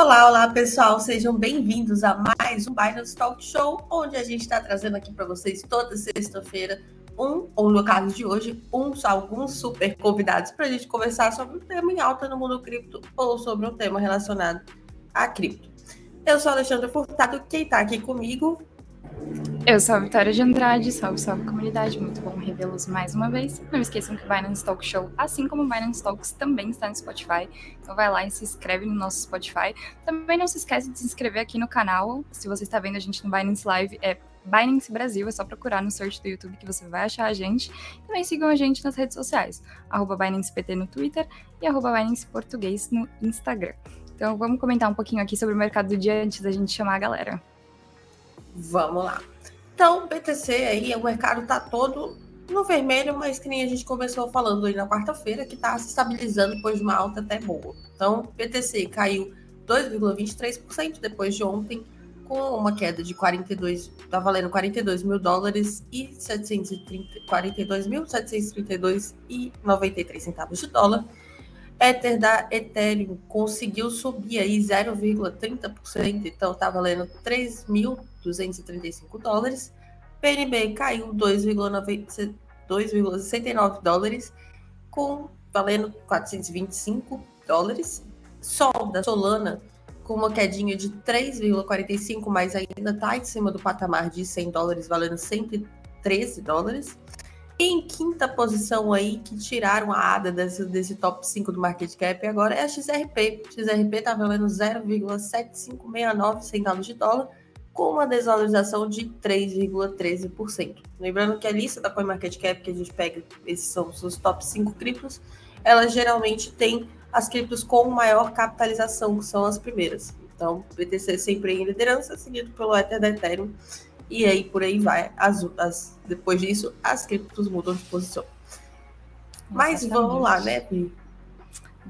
Olá, olá pessoal, sejam bem-vindos a mais um Binance Talk Show, onde a gente está trazendo aqui para vocês toda sexta-feira um, ou no caso de hoje, uns alguns super convidados para a gente conversar sobre um tema em alta no mundo cripto ou sobre um tema relacionado a cripto. Eu sou a Alexandra Furtado, quem está aqui comigo eu sou a Vitória de Andrade, salve, salve comunidade, muito bom revê-los mais uma vez. Não esqueçam que o Binance Talk Show, assim como o Binance Talks, também está no Spotify, então vai lá e se inscreve no nosso Spotify. Também não se esquece de se inscrever aqui no canal, se você está vendo a gente no Binance Live, é Binance Brasil, é só procurar no search do YouTube que você vai achar a gente. Também sigam a gente nas redes sociais, arroba BinancePT no Twitter e arroba Binance Português no Instagram. Então vamos comentar um pouquinho aqui sobre o mercado do dia antes da gente chamar a galera. Vamos lá. Então, BTC aí, o mercado está todo no vermelho, mas que nem a gente começou falando aí na quarta-feira, que está se estabilizando depois de uma alta até boa. Então, BTC caiu 2,23% depois de ontem, com uma queda de 42, tá valendo 42 mil dólares e 730, 42.732 e 93 centavos de dólar. Ether da Ethereum conseguiu subir aí 0,30%, então tá valendo 3.235 dólares. PNB caiu 2,69 dólares, com valendo 425 dólares. Sol da Solana com uma quedinha de 3,45, mas ainda está em cima do patamar de 100 dólares, valendo 113 dólares. Em quinta posição aí, que tiraram a ADA desse, desse top 5 do market cap, agora é a XRP. XRP está valendo 0,7569 centavos de dólar, com uma desvalorização de 3,13%. Lembrando que a lista da CoinMarketCap, que a gente pega, esses são os top 5 criptos, ela geralmente tem as criptos com maior capitalização, que são as primeiras. Então, BTC sempre em liderança, seguido pelo Ether da Ethereum e aí por aí vai. As, as, depois disso, as criptos mudam de posição. Mas vamos lá, né?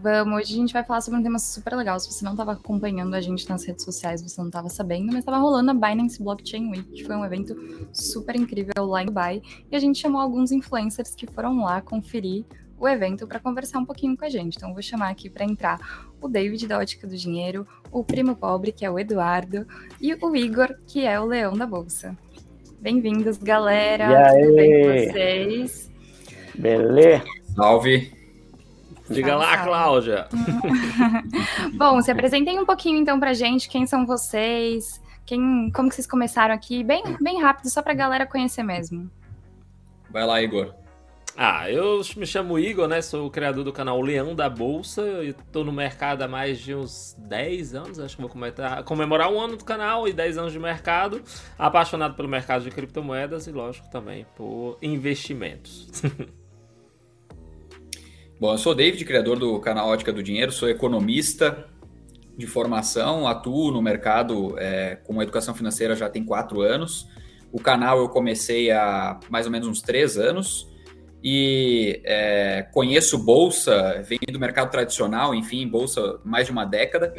Vamos, hoje a gente vai falar sobre um tema super legal. Se você não estava acompanhando a gente nas redes sociais, você não estava sabendo, mas estava rolando a Binance Blockchain Week, que foi um evento super incrível lá em Dubai. E a gente chamou alguns influencers que foram lá conferir o evento para conversar um pouquinho com a gente. Então, vou chamar aqui para entrar o David da Ótica do Dinheiro, o primo pobre, que é o Eduardo, e o Igor, que é o leão da Bolsa. Bem-vindos, galera. E aí? Tudo bem com vocês? Beleza? Salve. Diga lá, salve. Cláudia. Bom, se apresentem um pouquinho então pra gente, quem são vocês, quem, como que vocês começaram aqui, bem, bem rápido, só pra galera conhecer mesmo. Vai lá, Igor. Ah, eu me chamo Igor, né? Sou o criador do canal Leão da Bolsa e tô no mercado há mais de uns 10 anos, acho que vou comemorar, comemorar um ano do canal e 10 anos de mercado. Apaixonado pelo mercado de criptomoedas e, lógico, também por investimentos. Bom, eu sou o David, criador do canal Ótica do Dinheiro, sou economista de formação, atuo no mercado é, com educação financeira já tem quatro anos. O canal eu comecei há mais ou menos uns três anos e é, conheço bolsa, venho do mercado tradicional, enfim, bolsa mais de uma década.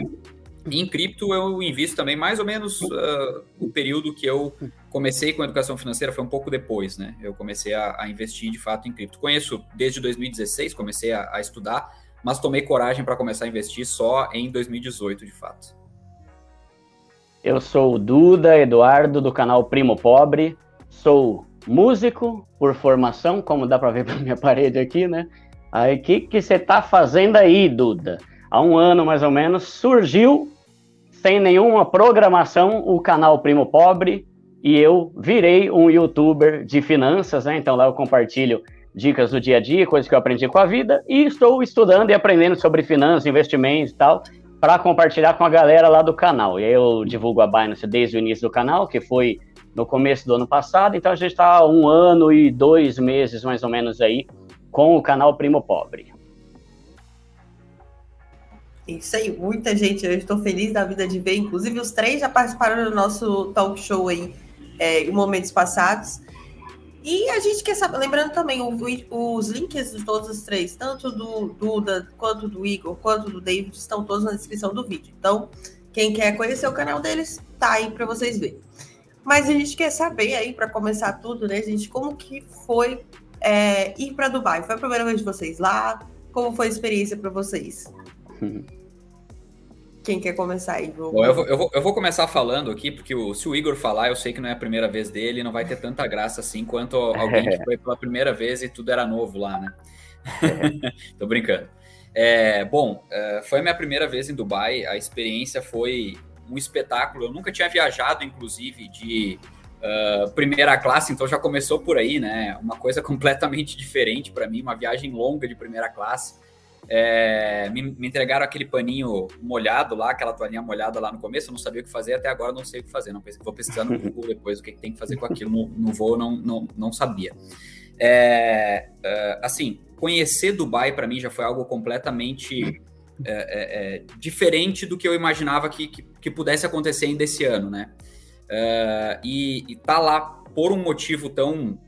Em cripto eu invisto também mais ou menos uh, o período que eu comecei com educação financeira foi um pouco depois, né? Eu comecei a, a investir de fato em cripto. Conheço desde 2016, comecei a, a estudar, mas tomei coragem para começar a investir só em 2018, de fato. Eu sou o Duda Eduardo do canal Primo Pobre, sou músico por formação, como dá para ver pela minha parede aqui, né? Aí, o que você tá fazendo aí, Duda? Há um ano, mais ou menos, surgiu, sem nenhuma programação, o canal Primo Pobre, e eu virei um youtuber de finanças, né? Então lá eu compartilho dicas do dia a dia, coisas que eu aprendi com a vida, e estou estudando e aprendendo sobre finanças, investimentos e tal, para compartilhar com a galera lá do canal. E aí eu divulgo a Binance desde o início do canal, que foi no começo do ano passado, então a gente está um ano e dois meses mais ou menos aí com o canal Primo Pobre. Isso aí, muita gente, eu estou feliz da vida de ver, inclusive os três já participaram do nosso talk show aí é, em momentos passados. E a gente quer saber, lembrando também, o, os links de todos os três, tanto do Duda, quanto do Igor, quanto do David, estão todos na descrição do vídeo. Então, quem quer conhecer o canal deles, tá aí para vocês verem. Mas a gente quer saber aí, para começar tudo, né, gente, como que foi é, ir para Dubai? Foi a primeira vez de vocês lá? Como foi a experiência para vocês? Quem quer começar aí? Bom, eu, vou, eu, vou, eu vou começar falando aqui, porque o, se o Igor falar, eu sei que não é a primeira vez dele, não vai ter tanta graça assim quanto alguém que foi pela primeira vez e tudo era novo lá, né? Tô brincando. É, bom, é, foi a minha primeira vez em Dubai, a experiência foi um espetáculo. Eu nunca tinha viajado, inclusive, de uh, primeira classe, então já começou por aí, né? Uma coisa completamente diferente para mim, uma viagem longa de primeira classe. É, me, me, entregaram aquele paninho molhado lá, aquela toalhinha molhada lá no começo, eu não sabia o que fazer, até agora não sei o que fazer. Não, vou pesquisar no Google depois o que, tem que fazer com aquilo. No, no voo não, não, não sabia. É, uh, assim, conhecer Dubai para mim já foi algo completamente é, é, é, diferente do que eu imaginava que, que, que, pudesse acontecer ainda esse ano, né? E, e tá lá por um motivo tão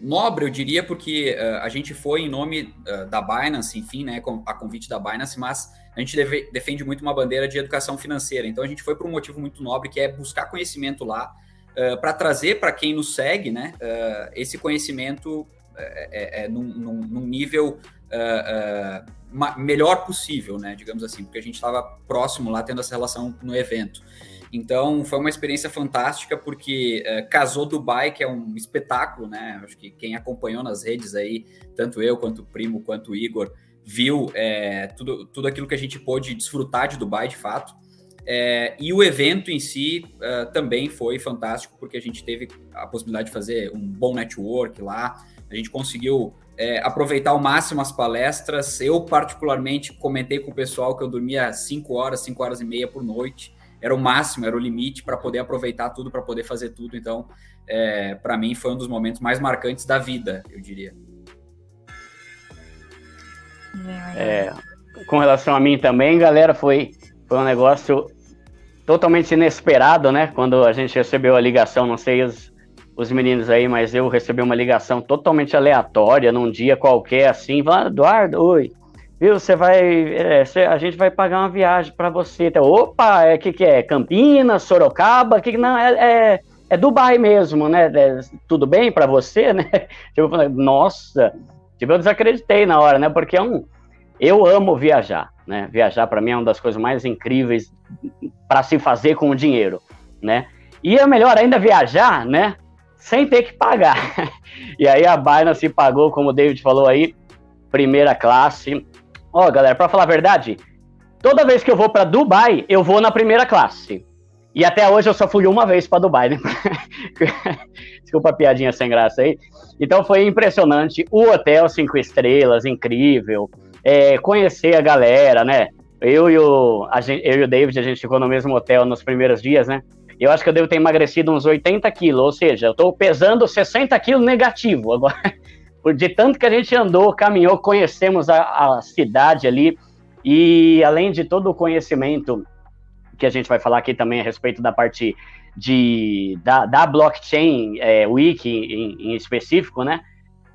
nobre, eu diria, porque uh, a gente foi em nome uh, da Binance, enfim, né, a convite da Binance, mas a gente deve, defende muito uma bandeira de educação financeira. Então a gente foi por um motivo muito nobre, que é buscar conhecimento lá, uh, para trazer para quem nos segue, né, esse conhecimento é, é num, num, num, nível melhor possível, né, digamos assim, porque a gente estava próximo lá, tendo essa relação no evento. Então foi uma experiência fantástica porque é, casou Dubai, que é um espetáculo, né? Acho que quem acompanhou nas redes aí, tanto eu quanto o primo quanto o Igor, viu é, tudo, tudo aquilo que a gente pôde desfrutar de Dubai de fato. É, e o evento em si uh, também foi fantástico, porque a gente teve a possibilidade de fazer um bom network lá, a gente conseguiu é, aproveitar ao máximo as palestras. Eu, particularmente, comentei com o pessoal que eu dormia 5 horas, 5 horas e meia por noite era o máximo, era o limite para poder aproveitar tudo, para poder fazer tudo. Então, é, para mim, foi um dos momentos mais marcantes da vida, eu diria. É, com relação a mim também, galera, foi, foi um negócio totalmente inesperado, né? Quando a gente recebeu a ligação, não sei os, os meninos aí, mas eu recebi uma ligação totalmente aleatória, num dia qualquer, assim, falando, Eduardo, oi, viu? Você vai, é, cê, a gente vai pagar uma viagem para você. Então, opa, é que que é? Campinas, Sorocaba? Que não é, é, é Dubai mesmo, né? É, tudo bem para você, né? Tipo, nossa, tipo, eu desacreditei na hora, né? Porque é um, eu amo viajar, né? Viajar para mim é uma das coisas mais incríveis para se fazer com o dinheiro, né? E é melhor ainda viajar, né? Sem ter que pagar. e aí a Binance pagou, como o David falou aí, primeira classe, Ó, galera, para falar a verdade, toda vez que eu vou para Dubai, eu vou na primeira classe. E até hoje eu só fui uma vez para Dubai, né? Desculpa a piadinha sem graça aí. Então foi impressionante. O hotel cinco estrelas, incrível. É, conhecer a galera, né? Eu e, o, gente, eu e o David, a gente ficou no mesmo hotel nos primeiros dias, né? Eu acho que eu devo ter emagrecido uns 80 quilos, ou seja, eu tô pesando 60 quilos negativo agora de tanto que a gente andou, caminhou, conhecemos a, a cidade ali, e além de todo o conhecimento que a gente vai falar aqui também a respeito da parte de, da, da blockchain, é, em, em, específico, né?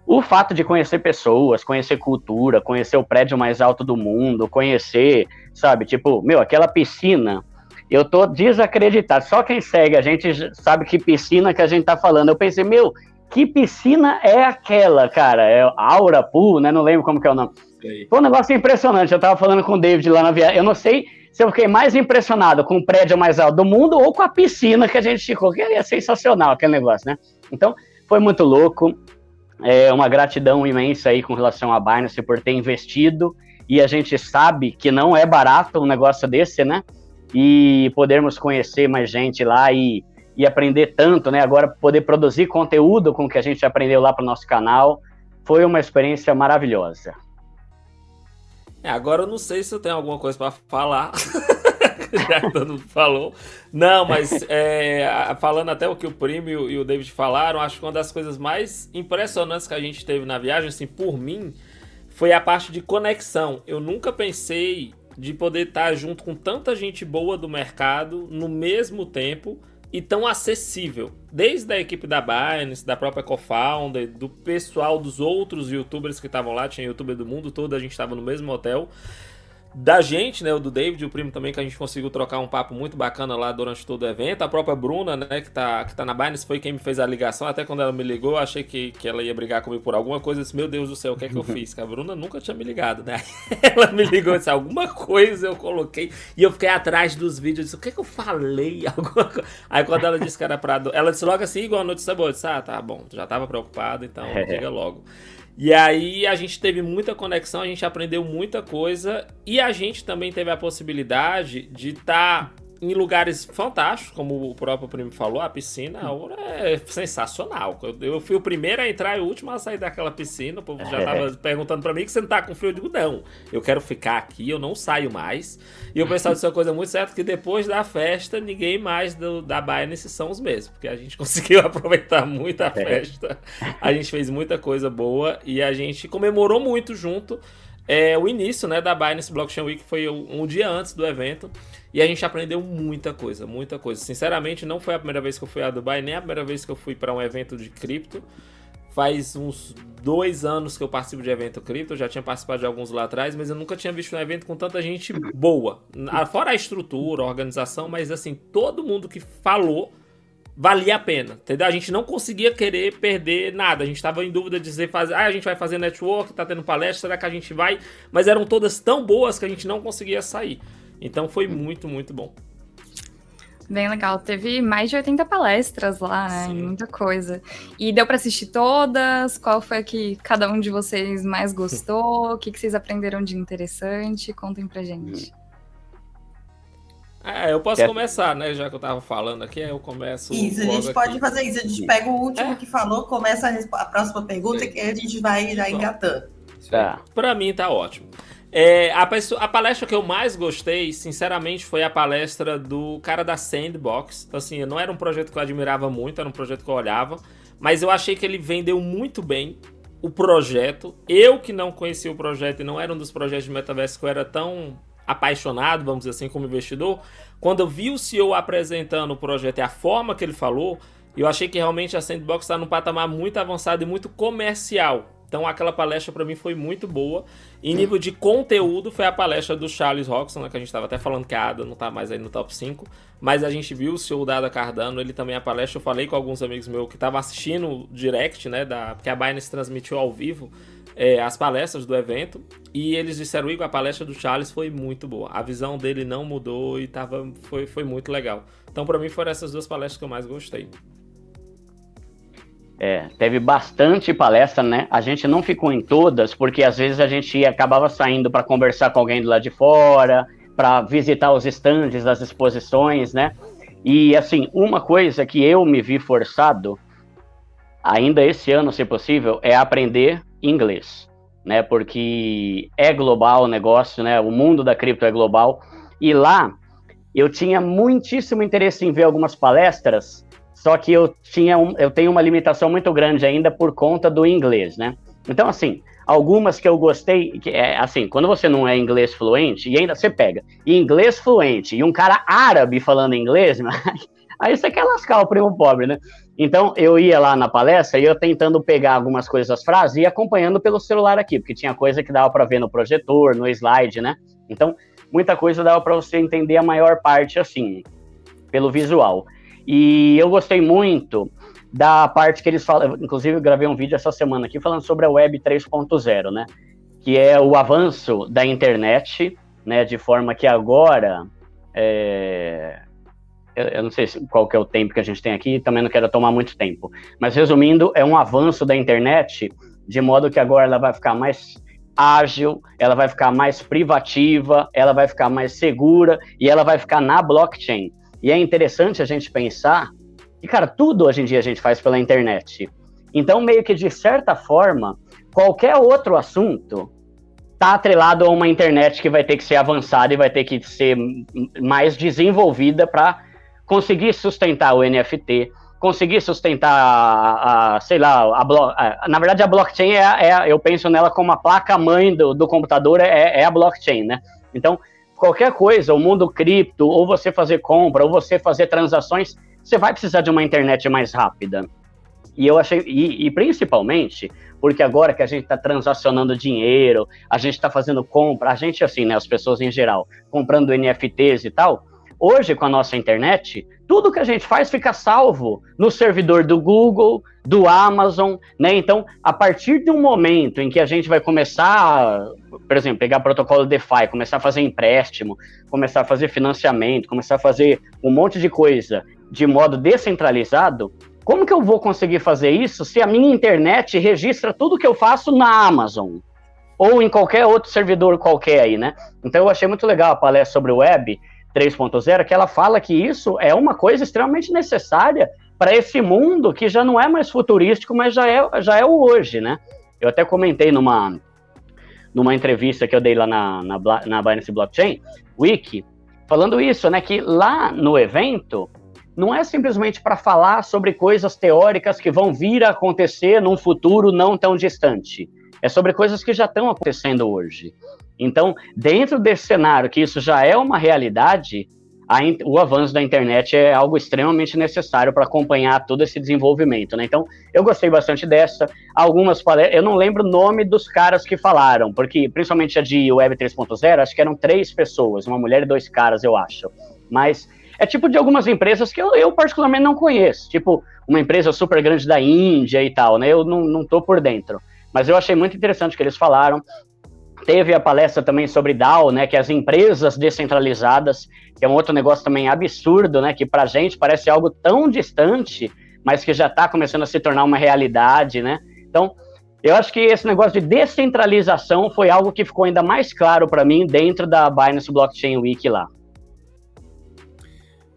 O fato de conhecer pessoas, conhecer cultura, conhecer o prédio mais alto do mundo, conhecer, sabe, tipo, meu, aquela piscina, eu tô desacreditado. Só quem segue a gente sabe que piscina que a gente tá falando. Eu pensei, meu, que piscina é aquela, cara? É Aura Pool, né? Não lembro como que é o nome. Foi um negócio impressionante. Eu tava falando com o David lá na viagem. Eu não sei se eu fiquei mais impressionado com o prédio mais alto do mundo ou com a piscina que a gente ficou, que é sensacional aquele negócio, né? Então, foi muito louco. É uma gratidão imensa aí com relação à Binance por ter investido. E a gente sabe que não é barato um negócio desse, né? E podermos conhecer mais gente lá e e aprender tanto, né? Agora poder produzir conteúdo com o que a gente aprendeu lá para o nosso canal foi uma experiência maravilhosa. É, agora eu não sei se eu tenho alguma coisa para falar. Já que todo mundo falou. Não, mas é, falando até o que o Primo e o David falaram, acho que uma das coisas mais impressionantes que a gente teve na viagem, assim, por mim, foi a parte de conexão. Eu nunca pensei de poder estar junto com tanta gente boa do mercado no mesmo tempo e tão acessível. Desde a equipe da Binance, da própria co-founder, do pessoal dos outros youtubers que estavam lá, tinha youtuber do mundo todo, a gente estava no mesmo hotel. Da gente, né, o do David, o primo também, que a gente conseguiu trocar um papo muito bacana lá durante todo o evento. A própria Bruna, né, que tá, que tá na Binance, foi quem me fez a ligação. Até quando ela me ligou, eu achei que, que ela ia brigar comigo por alguma coisa. Eu disse, meu Deus do céu, o que é que eu fiz? Que a Bruna nunca tinha me ligado, né? ela me ligou e disse, alguma coisa eu coloquei. E eu fiquei atrás dos vídeos, disse, o que é que eu falei? Alguma coisa. Aí quando ela disse que era pra... Ela disse logo assim, igual a notícia boa, eu disse, ah, tá bom, já tava preocupado, então diga logo. E aí a gente teve muita conexão, a gente aprendeu muita coisa e a gente também teve a possibilidade de estar tá em lugares fantásticos, como o próprio primo falou, a piscina é sensacional. Eu, fui o primeiro a entrar e o último a sair daquela piscina. O povo já tava perguntando para mim que você não tá com frio. Eu digo, não, eu quero ficar aqui, eu não saio mais. E o pessoal disse uma coisa muito certa, que depois da festa, ninguém mais do, da Binance são os mesmos, porque a gente conseguiu aproveitar muito a é. festa, a gente fez muita coisa boa e a gente comemorou muito junto é, o início né, da Binance Blockchain Week, foi um dia antes do evento. E a gente aprendeu muita coisa, muita coisa. Sinceramente, não foi a primeira vez que eu fui a Dubai, nem a primeira vez que eu fui para um evento de cripto. Faz uns dois anos que eu participo de evento cripto, já tinha participado de alguns lá atrás, mas eu nunca tinha visto um evento com tanta gente boa. Fora a estrutura, a organização, mas assim, todo mundo que falou valia a pena, entendeu? A gente não conseguia querer perder nada. A gente estava em dúvida de dizer, fazer, ah, a gente vai fazer network, tá tendo palestra, será que a gente vai? Mas eram todas tão boas que a gente não conseguia sair. Então foi muito, muito bom. Bem legal. Teve mais de 80 palestras lá, né? Sim. Muita coisa. E deu para assistir todas? Qual foi a que cada um de vocês mais gostou? o que, que vocês aprenderam de interessante? Contem pra gente. É, eu posso começar, né? Já que eu tava falando aqui, eu começo. Isso, a gente pode fazer isso. A gente pega o último é. que falou, começa a, a próxima pergunta, Sim. que a gente vai já engatando. Tá. Pra mim tá ótimo. É, a, a, palestra que eu mais gostei, sinceramente, foi a palestra do cara da Sandbox. Assim, não era um projeto que eu admirava muito, era um projeto que eu olhava, mas eu achei que ele vendeu muito bem o projeto. Eu que não conhecia o projeto e não era um dos projetos de metaverso que eu era tão apaixonado, vamos dizer assim, como investidor, quando eu vi o CEO apresentando o projeto e a forma que ele falou, eu achei que realmente a Sandbox está num patamar muito avançado e muito comercial. Então aquela palestra para mim foi muito boa. Em nível de conteúdo, foi a palestra do Charles Roxon, né, que a gente estava até falando que a Ada não está mais aí no top 5. Mas a gente viu o seu Dada Cardano, ele também a palestra. Eu falei com alguns amigos meus que estavam assistindo direct, né? Da, porque a Binance transmitiu ao vivo é, as palestras do evento. E eles disseram, Igor, a palestra do Charles foi muito boa. A visão dele não mudou e tava, foi, foi muito legal. Então, para mim, foram essas duas palestras que eu mais gostei. É, teve bastante palestra, né? A gente não ficou em todas, porque às vezes a gente acabava saindo para conversar com alguém do lado de fora, para visitar os estandes das exposições, né? E assim, uma coisa que eu me vi forçado, ainda esse ano, se possível, é aprender inglês, né? Porque é global o negócio, né? O mundo da cripto é global. E lá eu tinha muitíssimo interesse em ver algumas palestras só que eu tinha um, eu tenho uma limitação muito grande ainda por conta do inglês, né? Então, assim, algumas que eu gostei, que é assim, quando você não é inglês fluente, e ainda você pega inglês fluente e um cara árabe falando inglês, aí você quer lascar o primo pobre, né? Então, eu ia lá na palestra e eu tentando pegar algumas coisas frases e acompanhando pelo celular aqui, porque tinha coisa que dava para ver no projetor, no slide, né? Então, muita coisa dava para você entender a maior parte assim, pelo visual. E eu gostei muito da parte que eles falam, inclusive eu gravei um vídeo essa semana aqui falando sobre a Web 3.0, né? Que é o avanço da internet, né? De forma que agora, é... eu não sei qual que é o tempo que a gente tem aqui, também não quero tomar muito tempo, mas resumindo, é um avanço da internet de modo que agora ela vai ficar mais ágil, ela vai ficar mais privativa, ela vai ficar mais segura e ela vai ficar na blockchain. E é interessante a gente pensar que, cara, tudo hoje em dia a gente faz pela internet. Então, meio que de certa forma, qualquer outro assunto está atrelado a uma internet que vai ter que ser avançada e vai ter que ser mais desenvolvida para conseguir sustentar o NFT, conseguir sustentar a, a sei lá, a, a, na verdade a blockchain é, é, eu penso nela como a placa mãe do, do computador é, é a blockchain, né? Então qualquer coisa, o mundo cripto, ou você fazer compra, ou você fazer transações, você vai precisar de uma internet mais rápida. E eu achei, e, e principalmente porque agora que a gente está transacionando dinheiro, a gente está fazendo compra, a gente assim, né, as pessoas em geral, comprando NFTs e tal, hoje com a nossa internet, tudo que a gente faz fica salvo no servidor do Google, do Amazon, né? Então, a partir de um momento em que a gente vai começar, por exemplo, pegar protocolo DeFi, começar a fazer empréstimo, começar a fazer financiamento, começar a fazer um monte de coisa de modo descentralizado, como que eu vou conseguir fazer isso se a minha internet registra tudo que eu faço na Amazon? Ou em qualquer outro servidor qualquer aí, né? Então eu achei muito legal a palestra sobre o Web 3.0, que ela fala que isso é uma coisa extremamente necessária para esse mundo que já não é mais futurístico, mas já é, já é o hoje, né? Eu até comentei numa, numa entrevista que eu dei lá na, na, na Binance Blockchain Wiki, falando isso, né? Que lá no evento não é simplesmente para falar sobre coisas teóricas que vão vir a acontecer num futuro não tão distante. É sobre coisas que já estão acontecendo hoje. Então, dentro desse cenário que isso já é uma realidade, o avanço da internet é algo extremamente necessário para acompanhar todo esse desenvolvimento. Né? Então, eu gostei bastante dessa. Algumas palestras, eu não lembro o nome dos caras que falaram, porque principalmente a de Web 3.0, acho que eram três pessoas, uma mulher e dois caras, eu acho. Mas é tipo de algumas empresas que eu, eu, particularmente não conheço, tipo uma empresa super grande da Índia e tal, né? Eu não, não tô por dentro. Mas eu achei muito interessante o que eles falaram. Teve a palestra também sobre DAO, né? Que as empresas descentralizadas, que é um outro negócio também absurdo, né? Que pra gente parece algo tão distante, mas que já está começando a se tornar uma realidade, né? Então, eu acho que esse negócio de descentralização foi algo que ficou ainda mais claro para mim dentro da Binance Blockchain Week lá.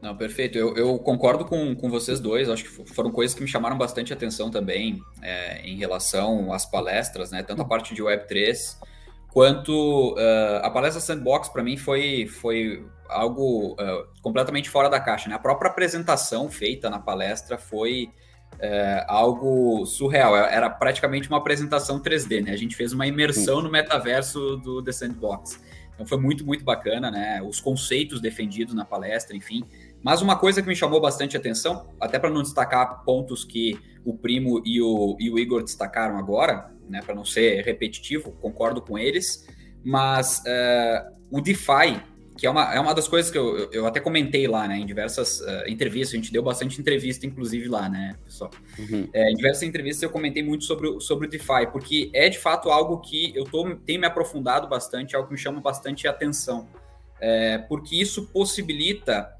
Não, perfeito. Eu, eu, concordo com, com vocês dois. Acho que foram coisas que me chamaram bastante atenção também é, em relação às palestras, né? Tanto a parte de Web3 quanto uh, a palestra Sandbox para mim foi, foi algo uh, completamente fora da caixa. Né? A própria apresentação feita na palestra foi uh, algo surreal. Era praticamente uma apresentação 3D. Né? A gente fez uma imersão no metaverso do The Sandbox. Então foi muito, muito bacana, né? Os conceitos defendidos na palestra, enfim. Mas uma coisa que me chamou bastante atenção, até para não destacar pontos que o Primo e o, e o Igor destacaram agora, né, para não ser repetitivo, concordo com eles, mas uh, o DeFi, que é uma, é uma das coisas que eu, eu até comentei lá, né, em diversas uh, entrevistas, a gente deu bastante entrevista, inclusive, lá, né, pessoal? Uhum. É, em diversas entrevistas eu comentei muito sobre, sobre o DeFi, porque é de fato algo que eu tô, tenho me aprofundado bastante, é algo que me chama bastante atenção, é, porque isso possibilita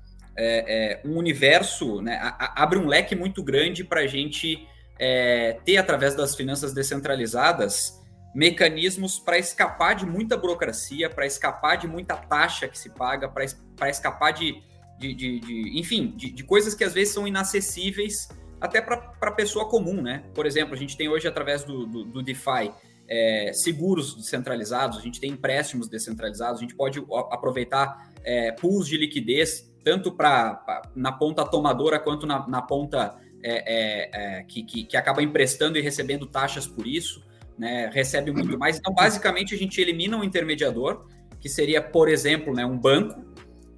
um universo, né, a, a, abre um leque muito grande para a gente é, ter, através das finanças descentralizadas, mecanismos para escapar de muita burocracia, para escapar de muita taxa que se paga, para escapar de, de, de, de enfim, de, coisas que às vezes são inacessíveis até para a pessoa comum, né? Por exemplo, a gente tem hoje, através do, do, do DeFi, é, seguros descentralizados, a gente tem empréstimos descentralizados, a gente pode aproveitar é, pools de liquidez tanto para na ponta tomadora quanto na, na ponta é, é, é, que, que, que, acaba emprestando e recebendo taxas por isso, né, recebe muito mais. Então, basicamente, a gente elimina um intermediador, que seria, por exemplo, né, um banco,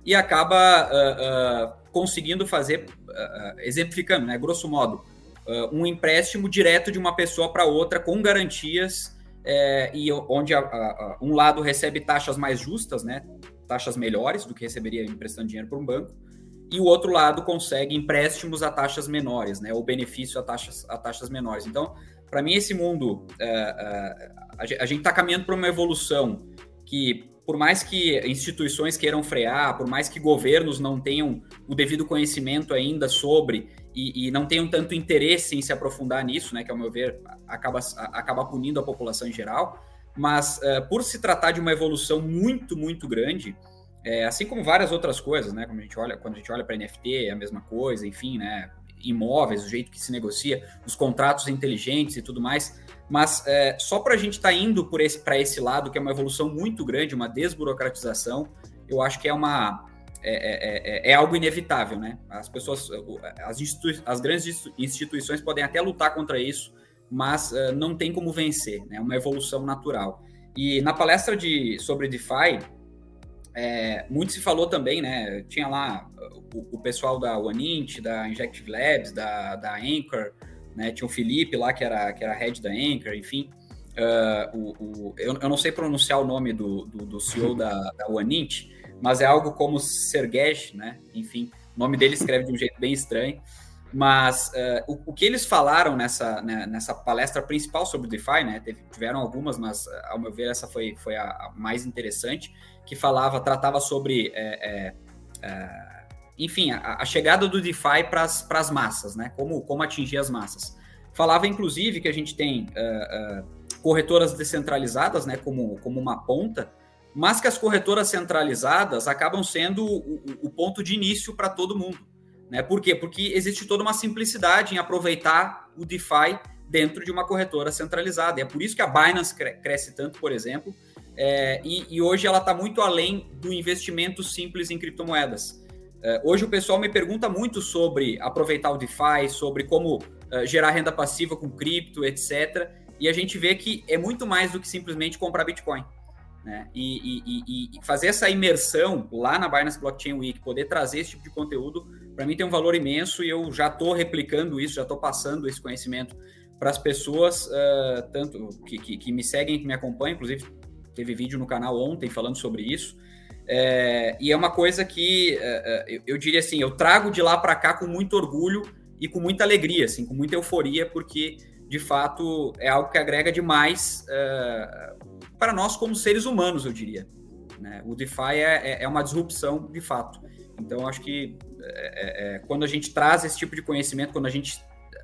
e acaba uh, uh, conseguindo fazer, uh, exemplificando, né, grosso modo, um empréstimo direto de uma pessoa para outra com garantias é, e onde a, a, um lado recebe taxas mais justas, né, taxas melhores do que receberia emprestando dinheiro para um banco, e o outro lado consegue empréstimos a taxas menores, né, ou benefício a taxas, a taxas menores. Então, para mim, esse mundo, é, é, a gente está caminhando para uma evolução que, por mais que instituições queiram frear, por mais que governos não tenham o devido conhecimento ainda sobre e, e não tenham tanto interesse em se aprofundar nisso, né, que, ao meu ver, acaba, acaba punindo a população em geral, mas uh, por se tratar de uma evolução muito, muito grande, é, assim como várias outras coisas, né? Como a gente olha, quando a gente olha para NFT, é a mesma coisa, enfim, né? Imóveis, o jeito que se negocia, os contratos inteligentes e tudo mais. Mas é, só para a gente estar tá indo para esse, esse lado, que é uma evolução muito grande, uma desburocratização, eu acho que é uma. É, é, é, é algo inevitável, né? As pessoas, as, as grandes instituições podem até lutar contra isso, mas uh, não tem como vencer, né? É uma evolução natural. E na palestra de, sobre DeFi, é, muito se falou também, né? Tinha lá o, o pessoal da OneInt, da Injective Labs, da, da Anchor, né? Tinha o Felipe lá, que era, que era head da Anchor, enfim. Uh, o, o, eu, eu, não sei pronunciar o nome do, do, do CEO da, da OneInt, mas é algo como Sergej, né? Enfim, o nome dele escreve de um jeito bem estranho. Mas uh, o, o, que eles falaram nessa, né, nessa palestra principal sobre DeFi, né? Teve, tiveram algumas, mas ao meu ver essa foi, foi a, a mais interessante, que falava, tratava sobre, é, é, é, enfim, a, a, chegada do DeFi para as massas, né? Como, como atingir as massas. Falava, inclusive, que a gente tem uh, uh, corretoras descentralizadas, né? Como, como uma ponta, mas que as corretoras centralizadas acabam sendo o, o ponto de início para todo mundo. Né? Por quê? Porque existe toda uma simplicidade em aproveitar o DeFi dentro de uma corretora centralizada. E é por isso que a Binance cresce tanto, por exemplo, é, e, e, hoje ela está muito além do investimento simples em criptomoedas. É, hoje o pessoal me pergunta muito sobre aproveitar o DeFi, sobre como é, gerar renda passiva com cripto, etc. E a gente vê que é muito mais do que simplesmente comprar Bitcoin. Né? E, e, e, fazer essa imersão lá na Binance Blockchain Week, poder trazer esse tipo de conteúdo, para mim tem um valor imenso e eu já estou replicando isso, já estou passando esse conhecimento para as pessoas, uh, tanto que, que, que, me seguem, que me acompanham, inclusive teve vídeo no canal ontem falando sobre isso. É, e é uma coisa que uh, eu, eu, diria assim, eu trago de lá para cá com muito orgulho e com muita alegria, assim, com muita euforia, porque de fato é algo que agrega demais uh, para nós como seres humanos, eu diria. Né? O DeFi é, é, é, uma disrupção de fato. Então, acho que é, é, é, quando a gente traz esse tipo de conhecimento, quando a gente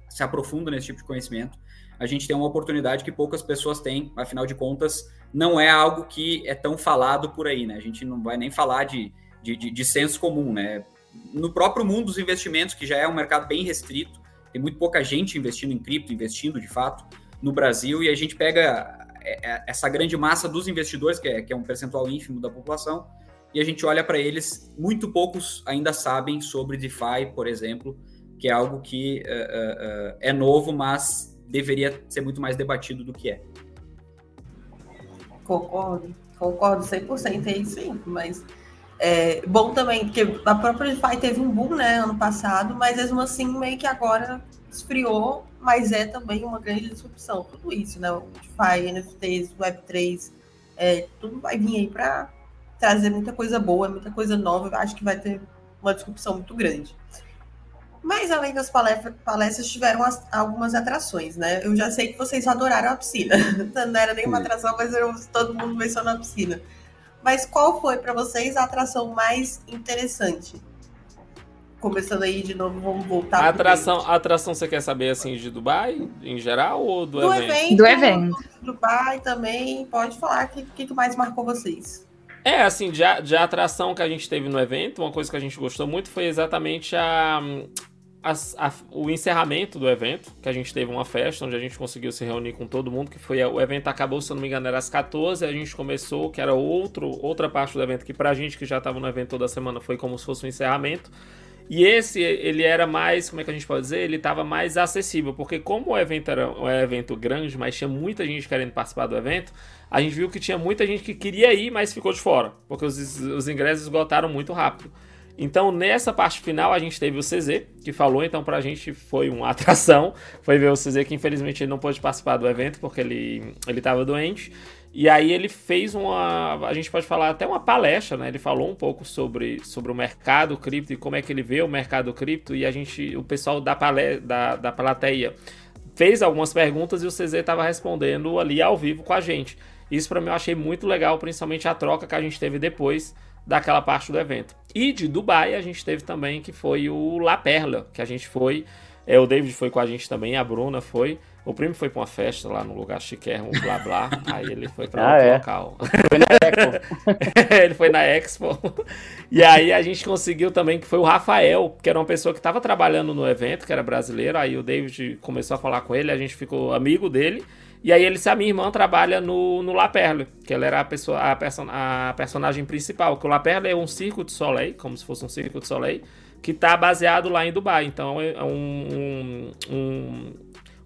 se aprofunda nesse tipo de conhecimento, a gente tem uma oportunidade que poucas pessoas têm, afinal de contas, não é algo que é tão falado por aí, né? A gente não vai nem falar de, de, de, de senso comum, né? No próprio mundo dos investimentos, que já é um mercado bem restrito, tem muito pouca gente investindo em cripto, investindo de fato no Brasil, e a gente pega é, é, essa grande massa dos investidores, que é, que é um percentual ínfimo da população, e a gente olha para eles, muito poucos ainda sabem sobre DeFi, por exemplo, que é algo que uh, uh, é novo, mas deveria ser muito mais debatido do que é. Concordo, concordo 100% aí sim, mas é bom também, porque a própria DeFi teve um boom, né, ano passado, mas mesmo assim meio que agora esfriou mas é também uma grande disrupção. Tudo isso, né? O DeFi, NFTs, Web3, é, tudo vai vir aí para trazer muita coisa boa, muita coisa nova. Acho que vai ter uma disrupção muito grande. Mas além das palestras, tiveram as, algumas atrações, né? Eu já sei que vocês adoraram a piscina. Não era nenhuma atração, mas eu, todo mundo veio na piscina. Mas qual foi para vocês a atração mais interessante? começando aí de novo, vamos voltar. A atração, a atração você quer saber assim de Dubai em geral ou do, do evento? evento? Do evento. Dubai também, pode falar o que, que mais marcou vocês. É, assim, de, de atração que a gente teve no evento, uma coisa que a gente gostou muito foi exatamente a, a, a, o encerramento do evento, que a gente teve uma festa onde a gente conseguiu se reunir com todo mundo, que foi o evento acabou, se eu não me engano, era às 14, a gente começou, que era outro, outra parte do evento, que pra gente que já tava no evento toda semana foi como se fosse um encerramento. E esse, ele era mais, como é que a gente pode dizer? Ele estava mais acessível, porque como o evento era um evento grande, mas tinha muita gente querendo participar do evento, a gente viu que tinha muita gente que queria ir, mas ficou de fora, porque os, os ingressos esgotaram muito rápido. Então, nessa parte final, a gente teve o CZ, que falou, então pra gente foi uma atração, foi ver o CZ que infelizmente ele não pôde participar do evento, porque ele, ele tava doente. E aí ele fez uma, a gente pode falar até uma palestra, né? Ele falou um pouco sobre, sobre o mercado cripto e como é que ele vê o mercado cripto e a gente, o pessoal da, palé, da, da plateia fez algumas perguntas e o CZ estava respondendo ali ao vivo com a gente. Isso para mim eu achei muito legal, principalmente a troca que a gente teve depois daquela parte do evento. E de Dubai a gente teve também que foi o La Perla, que a gente foi, é, o David foi com a gente também, a Bruna foi. O primo foi pra uma festa lá no lugar chiquérrimo, blá blá. aí ele foi pra ah, outro é. local. Foi na Expo. ele foi na Expo. E aí a gente conseguiu também que foi o Rafael, que era uma pessoa que estava trabalhando no evento, que era brasileiro. Aí o David começou a falar com ele, a gente ficou amigo dele. E aí ele disse: a minha irmã trabalha no, no La Perle, que ela era a, pessoa, a, a personagem principal. Que o La Perle é um circo de Soleil, como se fosse um circo de Soleil, que está baseado lá em Dubai. Então é um, um, um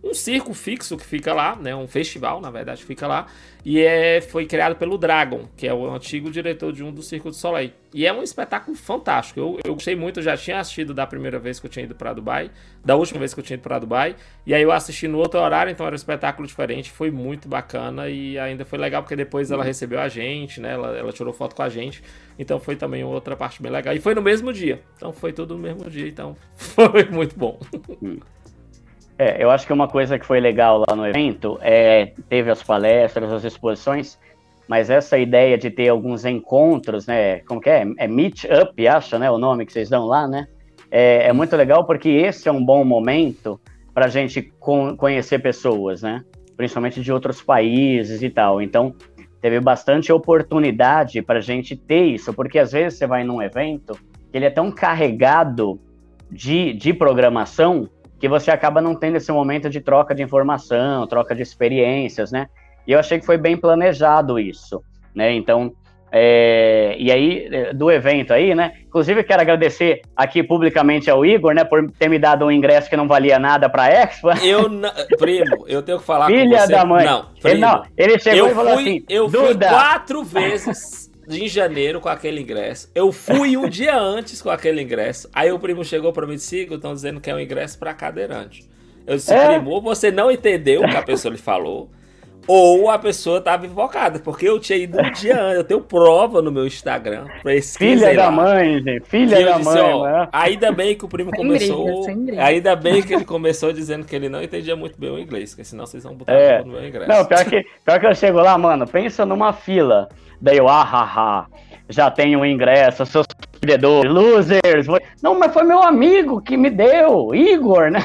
um circo fixo que fica lá, né? Um festival, na verdade, fica lá. E é, foi criado pelo Dragon, que é o antigo diretor de um do Circo do Soleil. E é um espetáculo fantástico. Eu, eu gostei muito, eu já tinha assistido da primeira vez que eu tinha ido para Dubai, da última vez que eu tinha ido para Dubai. E aí eu assisti no outro horário, então era um espetáculo diferente, foi muito bacana e ainda foi legal porque depois ela recebeu a gente, né? Ela, ela tirou foto com a gente. Então foi também outra parte bem legal. E foi no mesmo dia. Então foi tudo no mesmo dia, então foi muito bom. É, eu acho que uma coisa que foi legal lá no evento é teve as palestras, as exposições, mas essa ideia de ter alguns encontros, né? Como que é? É Meet Up, acho, né? O nome que vocês dão lá, né? É, é muito legal porque esse é um bom momento para a gente con conhecer pessoas, né? Principalmente de outros países e tal. Então, teve bastante oportunidade para a gente ter isso, porque às vezes você vai num evento que ele é tão carregado de, de programação que você acaba não tendo esse momento de troca de informação, troca de experiências, né? E eu achei que foi bem planejado isso, né? Então, é, e aí, é, do evento aí, né? Inclusive, quero agradecer aqui publicamente ao Igor, né, por ter me dado um ingresso que não valia nada para a Expo. Eu, primo, eu tenho que falar Filha com você. da mãe. Não, ele, primo, não, ele chegou eu e falou fui, assim: Eu fui Duda, quatro vezes em janeiro com aquele ingresso. Eu fui um dia antes com aquele ingresso. Aí o primo chegou para mim e disse: estão dizendo que é um ingresso para cadeirante. Eu disse, É? primo, você não entendeu o que a pessoa lhe falou, ou a pessoa estava invocada, porque eu tinha ido um dia antes. Eu tenho prova no meu Instagram. filha da lá. mãe, gente, filha da disse, mãe. ó, mano. ainda bem que o primo Sem começou. briga, sem briga. Ainda bem que ele começou dizendo que ele não entendia muito bem o inglês, porque senão vocês vão botar É. no meu ingresso. Não, pior que, pior que eu chego lá, mano, pensa numa fila. Daí eu, ah, ah, ah, já tenho um ingresso, seus perdedores, losers. Não, mas foi meu amigo que me deu, Igor, né?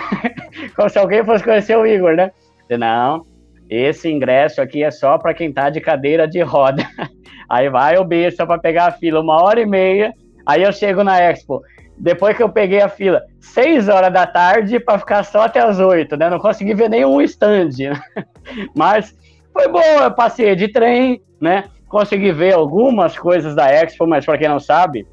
Como se alguém fosse conhecer o Igor, né? Não, esse ingresso aqui é só para quem tá de cadeira de roda. Aí vai o besta para pegar a fila, uma hora e meia. Aí eu chego na Expo. Depois que eu peguei a fila, seis horas da tarde para ficar só até as oito, né? Não consegui ver nenhum stand, né? Mas foi bom, eu passei de trem, né? Consegui ver algumas coisas da Expo, mas para quem não sabe,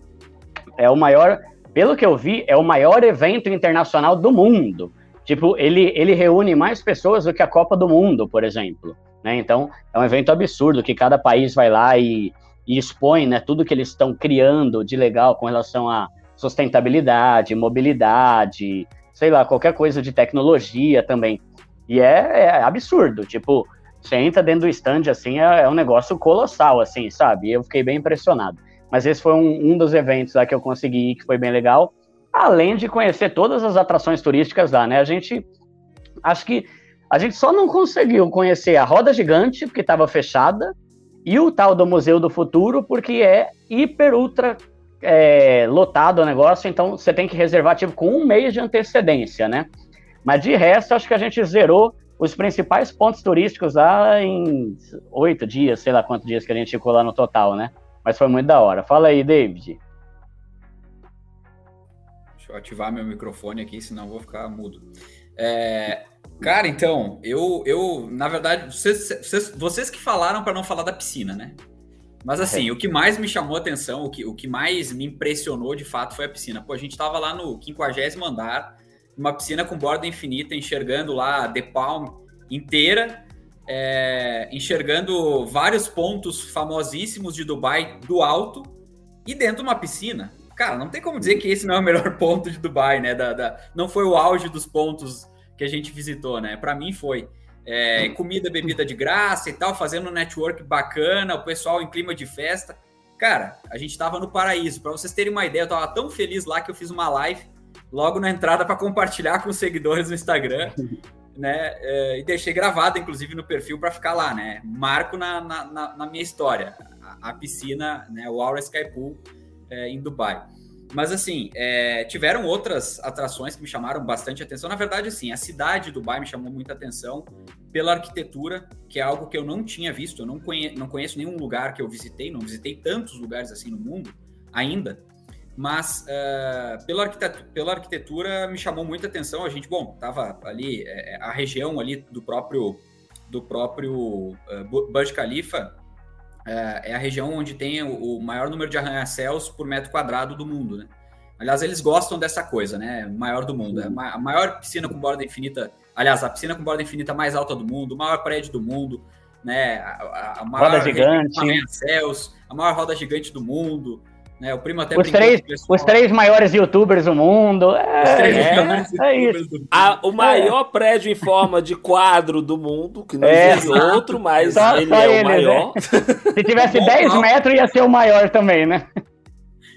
é o maior, pelo que eu vi, é o maior evento internacional do mundo. Tipo, ele, ele reúne mais pessoas do que a Copa do Mundo, por exemplo. Né? Então, é um evento absurdo que cada país vai lá e, e expõe né, tudo que eles estão criando de legal com relação a sustentabilidade, mobilidade, sei lá, qualquer coisa de tecnologia também. E é, é absurdo, tipo, você entra dentro do stand, assim, é, é um negócio colossal, assim, sabe? Eu fiquei bem impressionado. Mas esse foi um, um dos eventos lá que eu consegui que foi bem legal. Além de conhecer todas as atrações turísticas lá, né? A gente, acho que a gente só não conseguiu conhecer a roda gigante, porque estava fechada, e o tal do Museu do Futuro, porque é hiper, ultra é, lotado o negócio, então você tem que reservar, tipo, com um mês de antecedência, né? Mas de resto, acho que a gente zerou os principais pontos turísticos lá em oito dias, sei lá quantos dias que a gente ficou lá no total, né? Mas foi muito da hora. Fala aí, David. Deixa eu ativar meu microfone aqui, senão eu vou ficar mudo. É, cara, então, eu, eu na verdade, vocês, vocês, vocês que falaram para não falar da piscina, né? Mas assim, é. o que mais me chamou a atenção, o que, o que mais me impressionou de fato foi a piscina. Pô, a gente tava lá no 50 andar, uma piscina com borda infinita, enxergando lá a The Palm inteira, é, enxergando vários pontos famosíssimos de Dubai do alto e dentro de uma piscina. Cara, não tem como dizer que esse não é o melhor ponto de Dubai, né? Da, da, não foi o auge dos pontos que a gente visitou, né? Para mim foi. É, comida, bebida de graça e tal, fazendo um network bacana, o pessoal em clima de festa. Cara, a gente tava no paraíso. Para vocês terem uma ideia, eu tava tão feliz lá que eu fiz uma live logo na entrada para compartilhar com os seguidores no Instagram, né? É, e deixei gravado, inclusive, no perfil para ficar lá, né? Marco na, na, na minha história. A, a, piscina, né? O Aura Sky Pool é, em Dubai. Mas assim, é, tiveram outras atrações que me chamaram bastante atenção. Na verdade, assim, a cidade de Dubai me chamou muita atenção pela arquitetura, que é algo que eu não tinha visto. Eu não, conhe não conheço nenhum lugar que eu visitei, não visitei tantos lugares assim no mundo ainda. Mas uh, pela, arquitetura, pela arquitetura me chamou muita atenção. A gente, bom, tava ali é, a região ali do próprio do próprio uh, Burj Khalifa é a região onde tem o maior número de arranha-céus por metro quadrado do mundo, né? Aliás, eles gostam dessa coisa, né? Maior do mundo. É a maior piscina com borda infinita. Aliás, a piscina com borda infinita mais alta do mundo, o maior prédio do mundo, né? A, a maior roda gigante. Céus, a maior roda gigante do mundo. Né? O primo até os três, os três maiores youtubers do mundo. É, os três é, maiores é, é isso. A, o maior é. prédio em forma de quadro do mundo, que não é, existe outro, mas só, ele só é ele, o maior. Né? Se tivesse 10 metros, ia ser o maior também, né?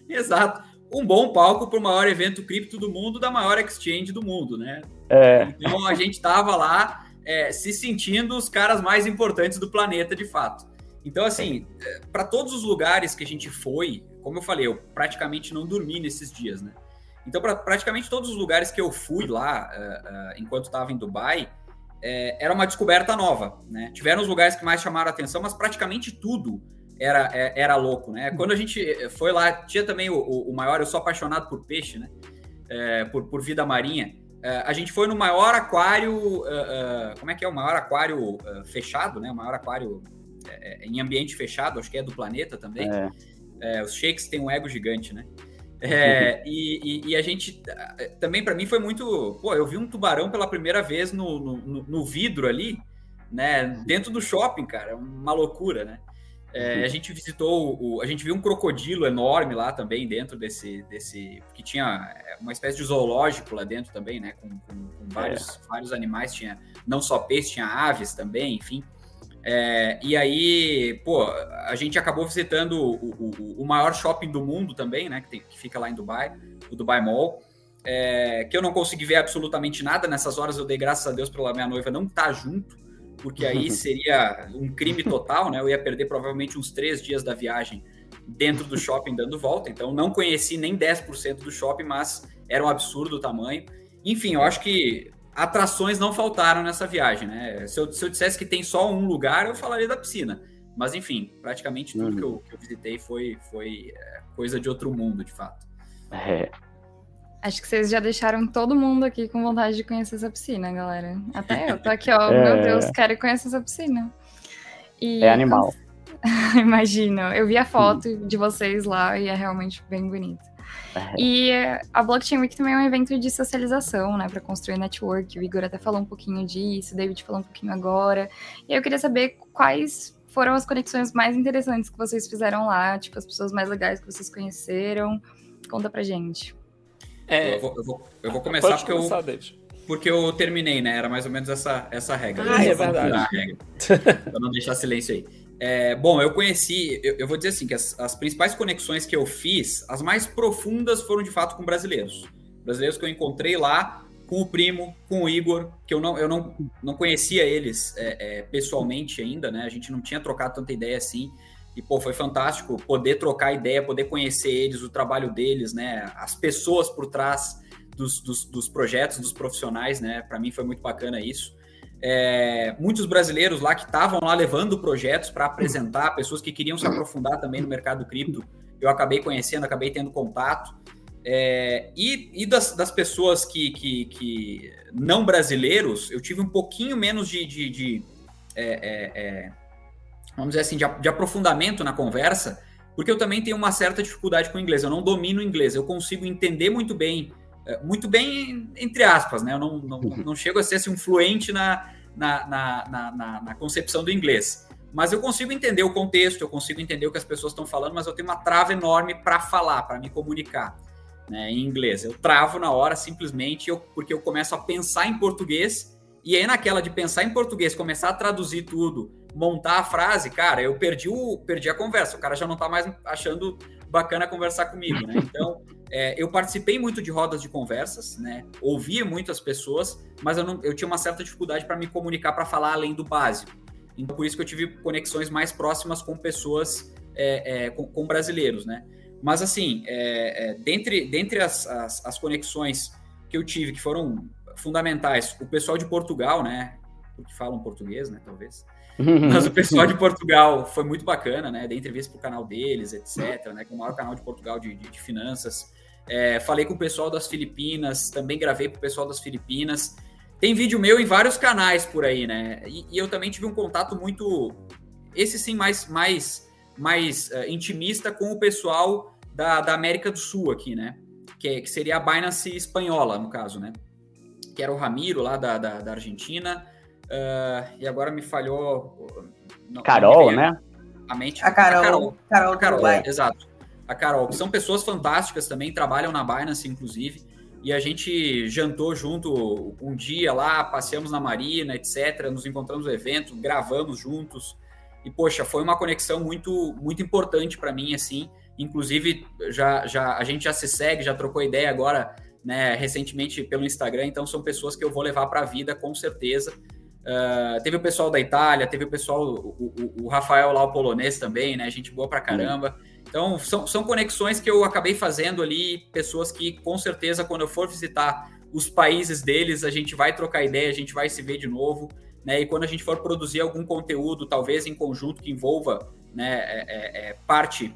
Exato. Um bom palco para o maior evento cripto do mundo, da maior exchange do mundo, né? É. Então a gente tava lá é, se sentindo os caras mais importantes do planeta, de fato. Então, assim, para todos os lugares que a gente foi, como eu falei, eu praticamente não dormi nesses dias, né? Então, para praticamente todos os lugares que eu fui lá, uh, uh, enquanto estava em Dubai, é, era uma descoberta nova, né? Tiveram os lugares que mais chamaram a atenção, mas praticamente tudo era, é, era louco, né? Quando a gente foi lá, tinha também o, o maior, eu sou apaixonado por peixe, né? É, por, por vida marinha. A gente foi no maior aquário, como é que é? O maior aquário fechado, né? O maior aquário em ambiente fechado, acho que é do planeta também. É. É, os shakes têm um ego gigante, né? É, e, e, e, a gente também para mim foi muito. Pô, eu vi um tubarão pela primeira vez no, no, no vidro ali, né? Dentro do shopping, cara, uma loucura, né? É, a gente visitou, o, a gente viu um crocodilo enorme lá também dentro desse, desse, que tinha é, uma espécie de zoológico lá dentro também, né? Com, com, com vários, é. vários animais, tinha não só peixes, tinha aves também, enfim. É, e aí, pô, a gente acabou visitando o, o, o, maior shopping do mundo também, né? Que, tem, que fica lá em Dubai, o Dubai Mall. É, que eu não consegui ver absolutamente nada. Nessas horas eu dei graças a Deus pela minha noiva não estar tá junto, porque aí seria um crime total, né? Eu ia perder provavelmente uns três dias da viagem dentro do shopping dando volta. Então não conheci nem 10% do shopping, mas era um absurdo o tamanho. Enfim, eu acho que atrações não faltaram nessa viagem, né? Se eu, se eu dissesse que tem só um lugar, eu falaria da piscina. Mas enfim, praticamente tudo uhum. que, eu, que, eu, visitei foi, foi é, coisa de outro mundo, de fato. É. Acho que vocês já deixaram todo mundo aqui com vontade de conhecer essa piscina, galera. Até eu tô aqui, ó. É... Meu Deus, quero conhecer essa piscina. E... É animal. Imagino. Eu vi a foto uhum. de vocês lá e é realmente bem bonito. E a Blockchain Week também é um evento de socialização, né, para construir network. O Igor até falou um pouquinho disso, o David falou um pouquinho agora. E eu queria saber quais foram as conexões mais interessantes que vocês fizeram lá, tipo, as pessoas mais legais que vocês conheceram. Conta pra gente. É, eu, vou, eu, vou, eu vou começar porque começar, eu, David. porque eu terminei, né? Era mais ou menos essa, essa regra. Ah, é verdade. Regra, pra não deixar silêncio aí. É, bom, eu conheci, eu, eu, vou dizer assim, que as, as, principais conexões que eu fiz, as mais profundas foram de fato com brasileiros. Brasileiros que eu encontrei lá, com o primo, com o Igor, que eu não, eu não, não conhecia eles é, é, pessoalmente ainda, né? A gente não tinha trocado tanta ideia assim. E, pô, foi fantástico poder trocar ideia, poder conhecer eles, o trabalho deles, né? As pessoas por trás dos, dos, dos projetos, dos profissionais, né? Para mim foi muito bacana isso é, muitos brasileiros lá que estavam lá levando projetos para apresentar, pessoas que queriam se aprofundar também no mercado cripto, eu acabei conhecendo, acabei tendo contato. É, e, e das, das, pessoas que, que, que, não brasileiros, eu tive um pouquinho menos de, de, de é, é, é vamos dizer assim, de, de, aprofundamento na conversa, porque eu também tenho uma certa dificuldade com o inglês. Eu não domino o inglês, eu consigo entender muito bem muito bem, entre aspas, né? Eu não, não, uhum. não chego a ser assim, um fluente na, na, na, na, na concepção do inglês. Mas eu consigo entender o contexto, eu consigo entender o que as pessoas estão falando, mas eu tenho uma trava enorme para falar, para me comunicar né, em inglês. Eu travo na hora simplesmente eu, porque eu começo a pensar em português, e aí naquela de pensar em português, começar a traduzir tudo, montar a frase, cara, eu perdi, o, perdi a conversa, o cara já não está mais achando bacana conversar comigo, né? Então, é, eu participei muito de rodas de conversas, né? Ouvia muitas pessoas, mas eu, não, eu tinha uma certa dificuldade para me comunicar, para falar além do básico. Então, por isso que eu tive conexões mais próximas com pessoas, é, é, com, com, brasileiros, né? Mas, assim, é, é, dentre, dentre as, as, as, conexões que eu tive, que foram fundamentais, o pessoal de Portugal, né? Porque falam português, né? Talvez. Mas o pessoal de Portugal foi muito bacana, né? Dei entrevista para o canal deles, etc. Né? Que é o maior canal de Portugal de, de, de finanças. É, falei com o pessoal das Filipinas, também gravei com o pessoal das Filipinas. Tem vídeo meu em vários canais por aí, né? E, e eu também tive um contato muito, esse sim, mais, mais, mais uh, intimista com o pessoal da, da América do Sul aqui, né? que, que seria a Binance espanhola, no caso, né? Que era o Ramiro lá da, da, da Argentina. Uh, e agora me falhou. Não, Carol, não né? A, mente. a Carol. A Carol, Carol, a Carol é, exato. A Carol, que são pessoas fantásticas também, trabalham na Binance, inclusive. E a gente jantou junto um dia lá, passeamos na Marina, etc. Nos encontramos no evento, gravamos juntos. E, poxa, foi uma conexão muito, muito importante para mim, assim. Inclusive, já, já, a gente já se segue, já trocou ideia agora, né, recentemente pelo Instagram. Então, são pessoas que eu vou levar para a vida, com certeza. Uh, teve o pessoal da Itália, teve o pessoal, o, o, o, Rafael lá, o polonês também, né? Gente boa pra caramba. Então, são, são conexões que eu acabei fazendo ali, pessoas que, com certeza, quando eu for visitar os países deles, a gente vai trocar ideia, a gente vai se ver de novo né? E quando a gente for produzir algum conteúdo, talvez em conjunto que envolva né, é, é, é, parte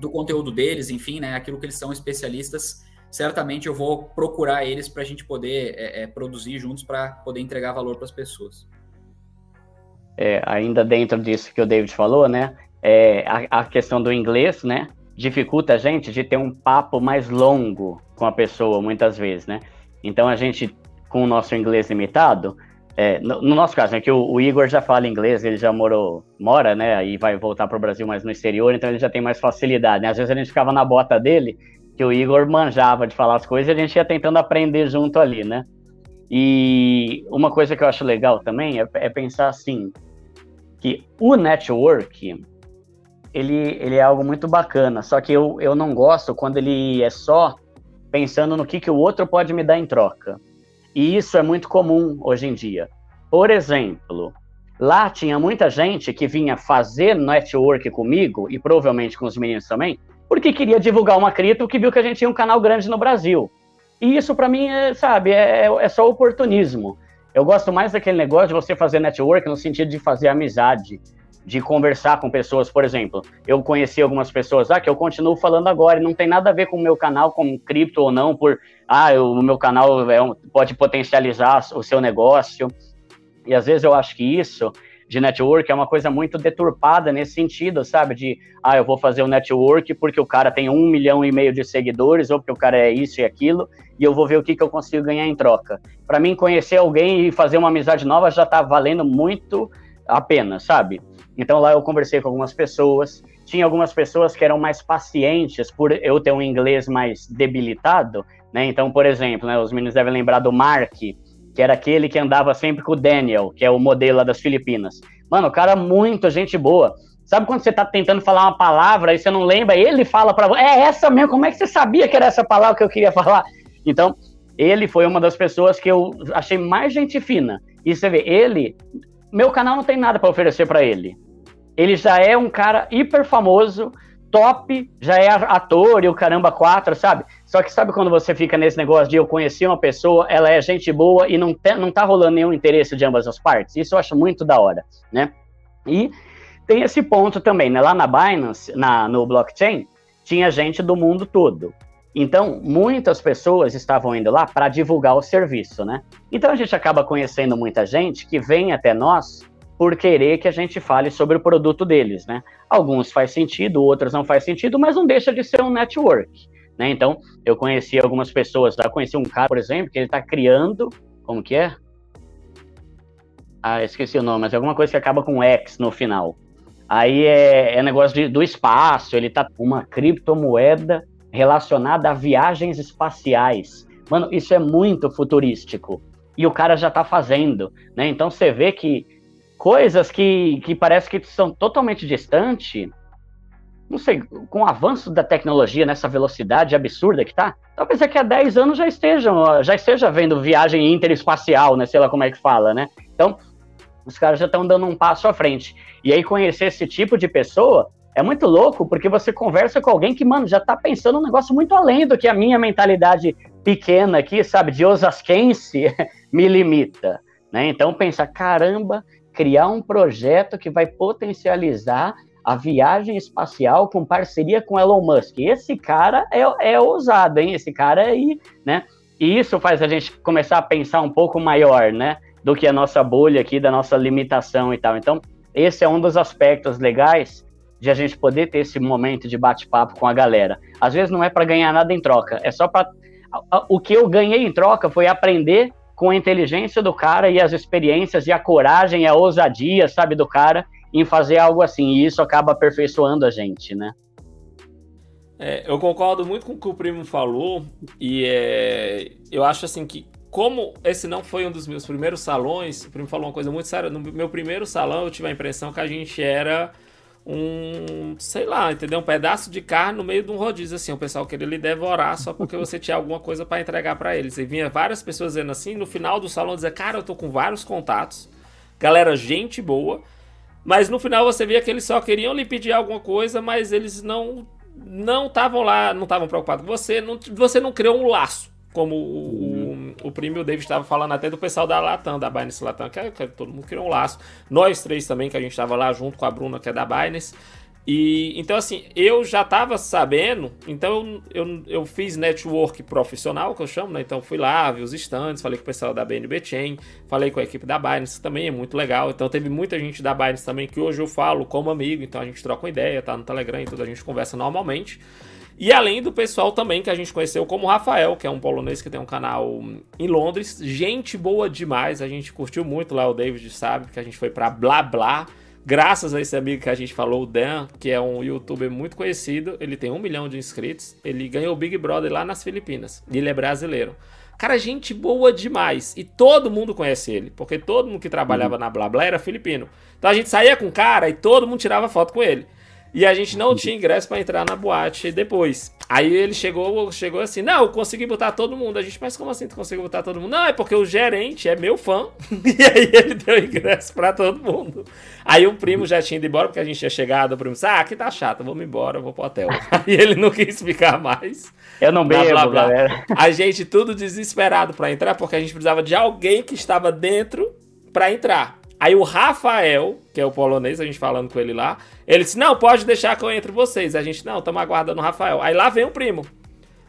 do conteúdo deles, enfim, né, aquilo que eles são especialistas, certamente eu vou procurar eles para a gente poder é, é, produzir juntos para poder entregar valor para as pessoas. É, ainda dentro disso que o David falou, né, a, a questão do inglês, né, dificulta a gente de ter um papo mais longo com a pessoa, muitas vezes, né? Então a gente, com o nosso inglês limitado, é, no, no, nosso caso, é que o, o, Igor já fala inglês, ele já morou, mora, né? E vai voltar para o Brasil, mas no exterior, então ele já tem mais facilidade. Né? Às vezes a gente ficava na bota dele, que o Igor manjava de falar as coisas e a gente ia tentando aprender junto ali, né? E uma coisa que eu acho legal também é, é pensar assim, que o network, ele, ele é algo muito bacana, só que eu, eu não gosto quando ele é só pensando no que, que o outro pode me dar em troca. E isso é muito comum hoje em dia. Por exemplo, lá tinha muita gente que vinha fazer network comigo, e provavelmente com os meninos também, porque queria divulgar uma cripto que viu que a gente tinha um canal grande no Brasil. E isso para mim, é, sabe, é, é só oportunismo. Eu gosto mais daquele negócio de você fazer network no sentido de fazer amizade de conversar com pessoas, por exemplo, eu conheci algumas pessoas lá que eu continuo falando agora, e não tem nada a ver com o meu canal, com cripto ou não, por, ah, eu, o meu canal é um, pode potencializar o seu negócio, e às vezes eu acho que isso de network é uma coisa muito deturpada nesse sentido, sabe? De, ah, eu vou fazer o um network porque o cara tem um milhão e meio de seguidores, ou porque o cara é isso e aquilo, e eu vou ver o que, que eu consigo ganhar em troca. Para mim, conhecer alguém e fazer uma amizade nova já tá valendo muito a pena, sabe? Então lá eu conversei com algumas pessoas. Tinha algumas pessoas que eram mais pacientes por eu ter um inglês mais debilitado, né? Então, por exemplo, né, os meninos devem lembrar do Mark, que era aquele que andava sempre com o Daniel, que é o modelo das Filipinas. Mano, o cara muito gente boa. Sabe quando você tá tentando falar uma palavra e você não lembra, ele fala para você, é essa mesmo, como é que você sabia que era essa palavra que eu queria falar? Então, ele foi uma das pessoas que eu achei mais gente fina. E você vê, ele meu canal não tem nada para oferecer para ele. Ele já é um cara hiper famoso, top, já é ator e o caramba quatro, sabe? Só que sabe quando você fica nesse negócio de eu conhecer uma pessoa, ela é gente boa e não, te, não tá rolando nenhum interesse de ambas as partes? Isso eu acho muito da hora, né? E tem esse ponto também, né? Lá na Binance, na, no blockchain, tinha gente do mundo todo. Então, muitas pessoas estavam indo lá para divulgar o serviço, né? Então, a gente acaba conhecendo muita gente que vem até nós por querer que a gente fale sobre o produto deles, né? Alguns faz sentido, outros não faz sentido, mas não deixa de ser um network, né? Então, eu conheci algumas pessoas, já conheci um cara, por exemplo, que ele está criando, como que é? Ah, esqueci o nome, mas é alguma coisa que acaba com X no final. Aí é, é negócio de, do espaço, ele tá uma criptomoeda relacionada a viagens espaciais. Mano, isso é muito futurístico. E o cara já tá fazendo, né? Então você vê que coisas que, que parece que são totalmente distantes, não sei, com o avanço da tecnologia nessa velocidade absurda que tá, talvez daqui a 10 anos já estejam, já esteja vendo viagem interespacial, né? Sei lá como é que fala, né? Então, os caras já estão dando um passo à frente. E aí conhecer esse tipo de pessoa é muito louco porque você conversa com alguém que, mano, já tá pensando um negócio muito além do que a minha mentalidade pequena aqui, sabe, de osasquense, me limita. Né? Então, pensa, caramba, criar um projeto que vai potencializar a viagem espacial com parceria com Elon Musk. Esse cara é, é ousado, hein? Esse cara aí, né? E isso faz a gente começar a pensar um pouco maior, né? Do que a nossa bolha aqui, da nossa limitação e tal. Então, esse é um dos aspectos legais de a gente poder ter esse momento de bate-papo com a galera. Às vezes não é para ganhar nada em troca, é só para o que eu ganhei em troca foi aprender com a inteligência do cara e as experiências e a coragem, a ousadia, sabe, do cara em fazer algo assim. E isso acaba aperfeiçoando a gente, né? É, eu concordo muito com o que o primo falou e é, eu acho assim que como esse não foi um dos meus primeiros salões, o primo falou uma coisa muito séria. No meu primeiro salão eu tive a impressão que a gente era um, sei lá, entendeu? Um pedaço de carne no meio de um rodízio, assim. O pessoal queria lhe devorar só porque você tinha alguma coisa para entregar para eles. E vinha várias pessoas dizendo assim, no final do salão dizer, cara, eu tô com vários contatos, galera, gente boa. Mas no final você via que eles só queriam lhe pedir alguma coisa, mas eles não não estavam lá, não estavam preocupados com você, não, você não criou um laço, como o, o, o primo o David estavam falando até do pessoal da Latam, da Binance Latam, que, é, que todo mundo criou um laço. Nós três também, que a gente estava lá junto com a Bruna, que é da Binance. E então, assim, eu já estava sabendo, então eu, eu, eu, fiz network profissional, que eu chamo, né? Então fui lá, vi os stands, falei com o pessoal da BNB Chain, falei com a equipe da Binance, que também é muito legal. Então teve muita gente da Binance também que hoje eu falo como amigo, então a gente troca uma ideia, tá no Telegram e tudo, a gente conversa normalmente. E além do pessoal também que a gente conheceu como Rafael, que é um polonês que tem um canal em Londres, gente boa demais, a gente curtiu muito lá, o David sabe que a gente foi para Blá Blá Graças a esse amigo que a gente falou, o Dan, que é um youtuber muito conhecido, ele tem um milhão de inscritos, ele ganhou o Big Brother lá nas Filipinas. E ele é brasileiro. Cara, gente boa demais. E todo mundo conhece ele, porque todo mundo que trabalhava uhum. na Blá Blá era filipino. Então a gente saía com o cara e todo mundo tirava foto com ele. E a gente não tinha ingresso para entrar na boate depois. Aí ele chegou, chegou assim: Não, eu consegui botar todo mundo. A gente, mas como assim tu conseguiu botar todo mundo? Não, é porque o gerente é meu fã. e aí ele deu ingresso para todo mundo. Aí o primo já tinha ido embora, porque a gente tinha chegado. O primo disse: Ah, aqui tá chato, vamos embora, vou pro hotel. aí ele não quis ficar mais. Eu não bebo, blá, blá, blá. galera. A gente tudo desesperado para entrar, porque a gente precisava de alguém que estava dentro para entrar. Aí o Rafael, que é o polonês, a gente falando com ele lá, ele disse: Não, pode deixar que eu entre vocês. A gente, não, estamos aguardando o Rafael. Aí lá vem o primo.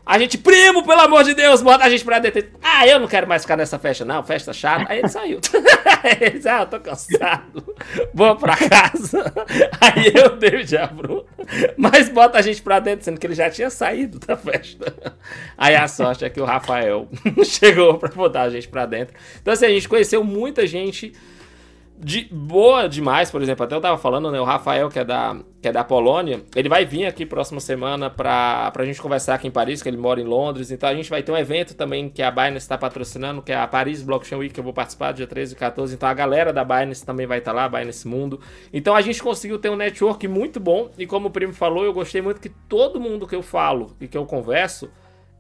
A gente, primo, pelo amor de Deus, bota a gente pra dentro. Ah, eu não quero mais ficar nessa festa, não, festa chata. Aí ele saiu. ele disse, ah, eu tô cansado, vou pra casa. Aí eu dei já, Bruno. Mas bota a gente pra dentro, sendo que ele já tinha saído da festa. Aí a sorte é que o Rafael chegou pra botar a gente pra dentro. Então, assim, a gente conheceu muita gente de, boa demais, por exemplo, até eu tava falando, né, o Rafael, que é da, que é da Polônia, ele vai vir aqui próxima semana pra, pra gente conversar aqui em Paris, que ele mora em Londres, então a gente vai ter um evento também que a Binance está patrocinando, que é a Paris Blockchain Week, que eu vou participar dia 13 e 14, então a galera da Binance também vai estar tá lá, Binance Mundo, então a gente conseguiu ter um network muito bom, e como o primo falou, eu gostei muito que todo mundo que eu falo e que eu converso,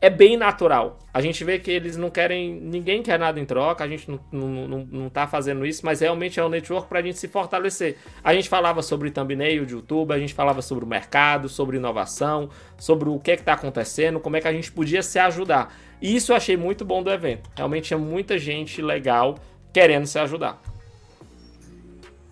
é bem natural. A gente vê que eles não querem, ninguém quer nada em troca, a gente não, não, não, não tá fazendo isso, mas realmente é um network para a gente se fortalecer. A gente falava sobre thumbnail de YouTube, a gente falava sobre o mercado, sobre inovação, sobre o que é está acontecendo, como é que a gente podia se ajudar. E isso eu achei muito bom do evento. Realmente tinha muita gente legal querendo se ajudar.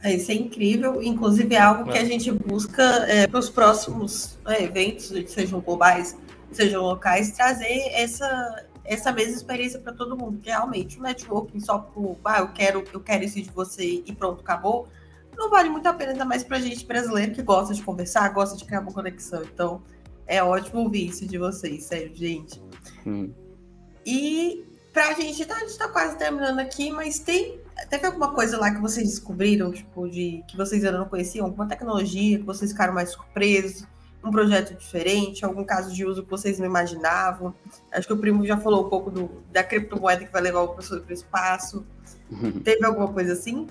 É, isso é incrível, inclusive é algo é. que a gente busca é, para os próximos é, eventos, sejam globais sejam locais, trazer essa, essa mesma experiência para todo mundo, porque realmente o networking só por, ah, eu quero, eu quero isso de você e pronto, acabou, não vale muito a pena, ainda mais para gente brasileiro que gosta de conversar, gosta de criar uma conexão. Então, é ótimo ouvir isso de vocês, sério, gente. Hum. E pra gente, tá, a gente tá quase terminando aqui, mas tem. Teve alguma coisa lá que vocês descobriram, tipo, de que vocês ainda não conheciam? Alguma tecnologia que vocês ficaram mais surpresos? Um projeto diferente, algum caso de uso que vocês não imaginavam. Acho que o primo já falou um pouco do, da criptomoeda que vai levar o professor para o espaço. Teve alguma coisa assim?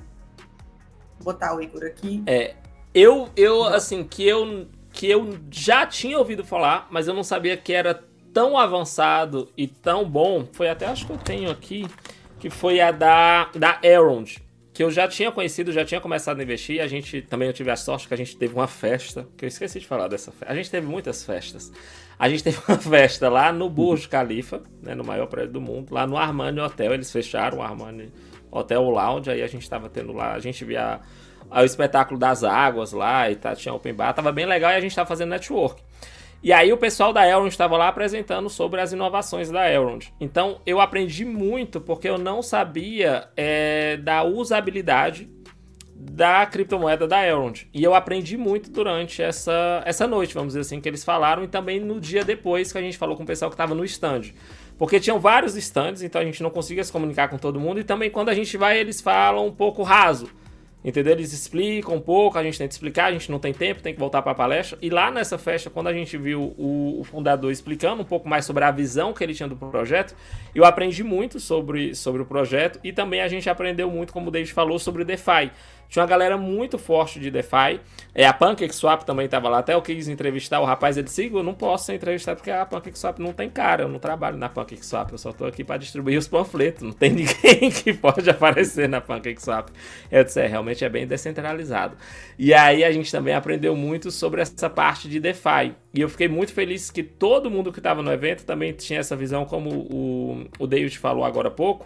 Vou botar o Igor aqui. É, eu, eu assim, que eu, que eu já tinha ouvido falar, mas eu não sabia que era tão avançado e tão bom. Foi até, acho que eu tenho aqui, que foi a da, da Elrond que eu já tinha conhecido, já tinha começado a investir. A gente também eu tive a sorte que a gente teve uma festa, que eu esqueci de falar dessa festa. A gente teve muitas festas. A gente teve uma festa lá no Burj Khalifa, né, no maior prédio do mundo, lá no Armani Hotel. Eles fecharam o Armani Hotel Lounge, aí a gente tava tendo lá, a gente via o espetáculo das águas lá e tá, tinha open bar, tava bem legal e a gente tava fazendo network. E aí o pessoal da Elrond estava lá apresentando sobre as inovações da Elrond. Então eu aprendi muito porque eu não sabia é, da usabilidade da criptomoeda da Elrond. E eu aprendi muito durante essa, essa noite, vamos dizer assim, que eles falaram, e também no dia depois que a gente falou com o pessoal que estava no stand. Porque tinham vários stands, então a gente não conseguia se comunicar com todo mundo, e também quando a gente vai, eles falam um pouco raso. Entendeu? Eles explicam um pouco, a gente tenta explicar, a gente não tem tempo, tem que voltar para a palestra. E lá nessa festa, quando a gente viu o, o, fundador explicando um pouco mais sobre a visão que ele tinha do projeto, eu aprendi muito sobre, sobre o projeto e também a gente aprendeu muito, como o David falou, sobre o DeFi. Tinha uma galera muito forte de DeFi. É, a PancakeSwap também estava lá. Até eu quis entrevistar o rapaz. Ele disse: Eu não posso ser entrevistado porque a PancakeSwap não tem cara. Eu não trabalho na PancakeSwap. Eu só estou aqui para distribuir os panfletos. Não tem ninguém que pode aparecer na PancakeSwap. Eu disse: é, realmente é bem descentralizado. E aí a gente também aprendeu muito sobre essa parte de DeFi. E eu fiquei muito feliz que todo mundo que estava no evento também tinha essa visão, como o, o David falou agora há pouco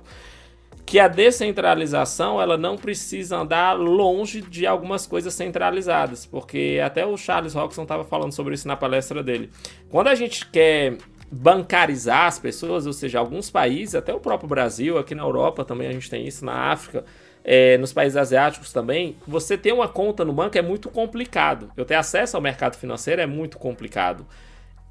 que a descentralização ela não precisa andar longe de algumas coisas centralizadas, porque até o Charles Roxon estava falando sobre isso na palestra dele. Quando a gente quer bancarizar as pessoas, ou seja, alguns países, até o próprio Brasil, aqui na Europa também a gente tem isso, na África, é, nos países asiáticos também, você ter uma conta no banco é muito complicado. Eu ter acesso ao mercado financeiro é muito complicado.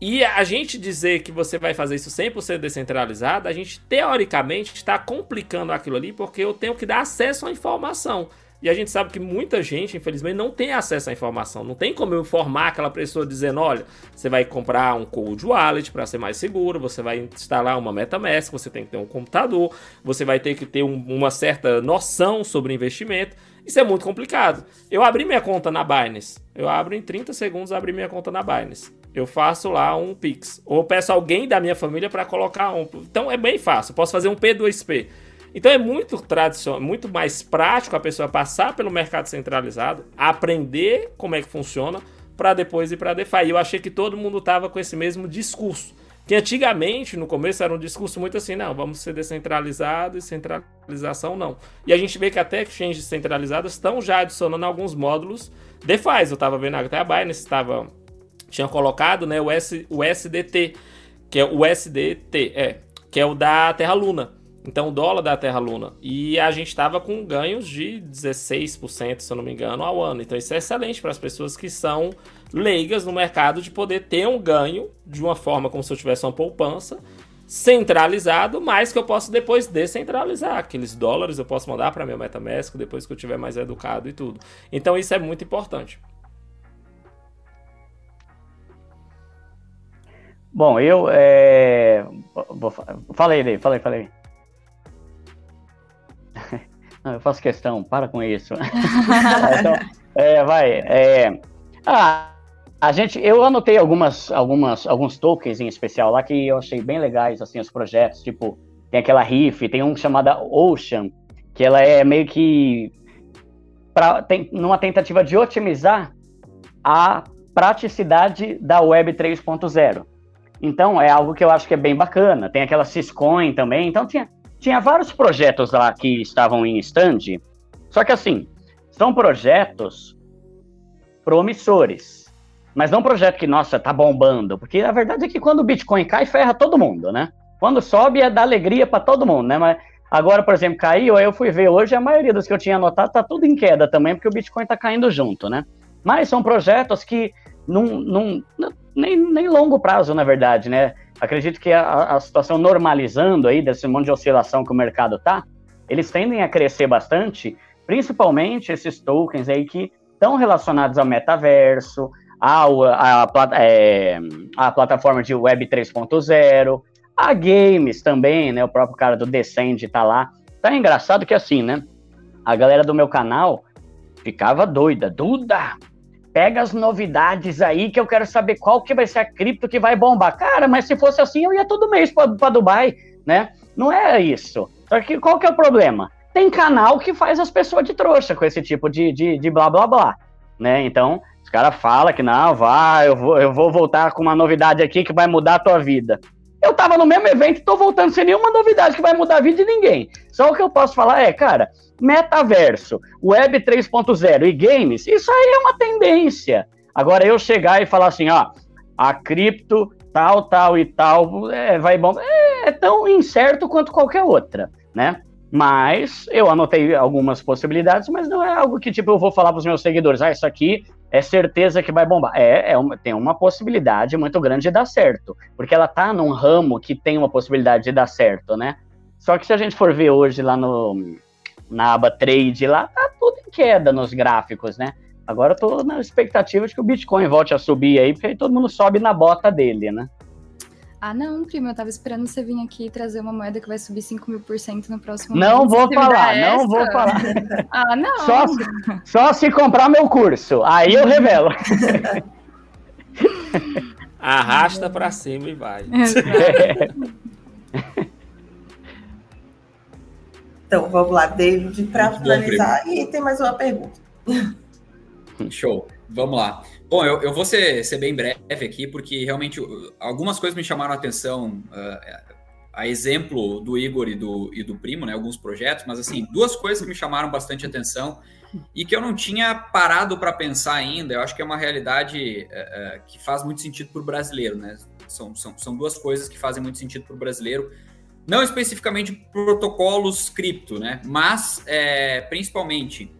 E a gente dizer que você vai fazer isso 100% descentralizado, a gente teoricamente está complicando aquilo ali porque eu tenho que dar acesso à informação. E a gente sabe que muita gente, infelizmente, não tem acesso à informação. Não tem como eu informar aquela pessoa dizendo: olha, você vai comprar um Cold Wallet para ser mais seguro, você vai instalar uma MetaMask, você tem que ter um computador, você vai ter que ter um, uma certa noção sobre investimento. Isso é muito complicado. Eu abri minha conta na Binance. Eu abro em 30 segundos, abri minha conta na Binance eu faço lá um Pix. Ou peço alguém da minha família para colocar um. Então é bem fácil. Posso fazer um P2P. Então é muito tradicional, muito mais prático a pessoa passar pelo mercado centralizado, aprender como é que funciona, para depois ir para DeFi. E eu achei que todo mundo tava com esse mesmo discurso. Que antigamente, no começo, era um discurso muito assim: não, vamos ser descentralizado e centralização não. E a gente vê que até exchanges centralizadas estão já adicionando alguns módulos DeFi. Eu estava vendo até a Binance estava tinha colocado, né, o, S, o SDT, que é o SDT, é, que é o da Terra Luna. Então, o dólar da Terra Luna. E a gente estava com ganhos de 16%, se eu não me engano, ao ano. Então, isso é excelente para as pessoas que são leigas no mercado de poder ter um ganho de uma forma como se eu tivesse uma poupança centralizado, mas que eu posso depois descentralizar. Aqueles dólares eu posso mandar para meu MetaMask depois que eu tiver mais educado e tudo. Então, isso é muito importante. Bom, eu. É... Falei, Dave, falei, falei. Não, eu faço questão, para com isso. então, é, vai. É... Ah, a gente, eu anotei algumas, algumas, alguns tokens em especial lá que eu achei bem legais, assim, os projetos. Tipo, tem aquela Riff, tem um chamada Ocean, que ela é meio que pra, tem, numa tentativa de otimizar a praticidade da Web 3.0. Então, é algo que eu acho que é bem bacana. Tem aquela Syscoin também. Então, tinha, tinha vários projetos lá que estavam em stand. Só que, assim, são projetos promissores. Mas não um projeto que, nossa, tá bombando. Porque a verdade é que quando o Bitcoin cai, ferra todo mundo, né? Quando sobe, é dar alegria para todo mundo, né? Mas agora, por exemplo, caiu, eu fui ver hoje, a maioria dos que eu tinha anotado tá tudo em queda também, porque o Bitcoin tá caindo junto, né? Mas são projetos que num, num, nem, nem longo prazo, na verdade, né? Acredito que a, a situação normalizando aí, desse monte de oscilação que o mercado tá, eles tendem a crescer bastante, principalmente esses tokens aí que estão relacionados ao metaverso, ao, a, é, a plataforma de Web 3.0, a games também, né? O próprio cara do Descend tá lá. Tá engraçado que assim, né? A galera do meu canal ficava doida. Duda, pega as novidades aí que eu quero saber qual que vai ser a cripto que vai bombar. Cara, mas se fosse assim, eu ia todo mês para Dubai, né? Não é isso. Só que qual que é o problema? Tem canal que faz as pessoas de trouxa com esse tipo de, de, de blá blá blá, né? Então, os caras falam que não, vai, eu vou, eu vou voltar com uma novidade aqui que vai mudar a tua vida. Eu tava no mesmo evento tô voltando sem nenhuma novidade que vai mudar a vida de ninguém. Só o que eu posso falar é, cara, metaverso, web 3.0 e games, isso aí é uma tendência. Agora eu chegar e falar assim, ó, a cripto tal, tal e tal, é, vai bom, é, é tão incerto quanto qualquer outra, né? Mas eu anotei algumas possibilidades, mas não é algo que tipo eu vou falar para os meus seguidores, ah, isso aqui é certeza que vai bombar. É, é uma, tem uma possibilidade muito grande de dar certo, porque ela tá num ramo que tem uma possibilidade de dar certo, né? Só que se a gente for ver hoje lá no, na aba trade, lá tá tudo em queda nos gráficos, né? Agora eu tô na expectativa de que o Bitcoin volte a subir aí, porque aí todo mundo sobe na bota dele, né? Ah, não, primo, eu tava esperando você vir aqui trazer uma moeda que vai subir 5 mil por cento no próximo Não mês. vou falar, não vou falar. ah, não. Só, só se comprar meu curso, aí eu revelo. Arrasta para cima e vai. Então, vamos lá, David, para finalizar. e tem mais uma pergunta. Show. Vamos lá. Bom, eu, eu vou ser, ser, bem breve aqui, porque realmente algumas coisas me chamaram a atenção, uh, a exemplo do Igor e do, e do Primo, né? Alguns projetos, mas assim, duas coisas que me chamaram bastante atenção e que eu não tinha parado para pensar ainda. Eu acho que é uma realidade uh, uh, que faz muito sentido para o brasileiro, né? São, são, são duas coisas que fazem muito sentido para o brasileiro. Não especificamente protocolos cripto, né? Mas é, principalmente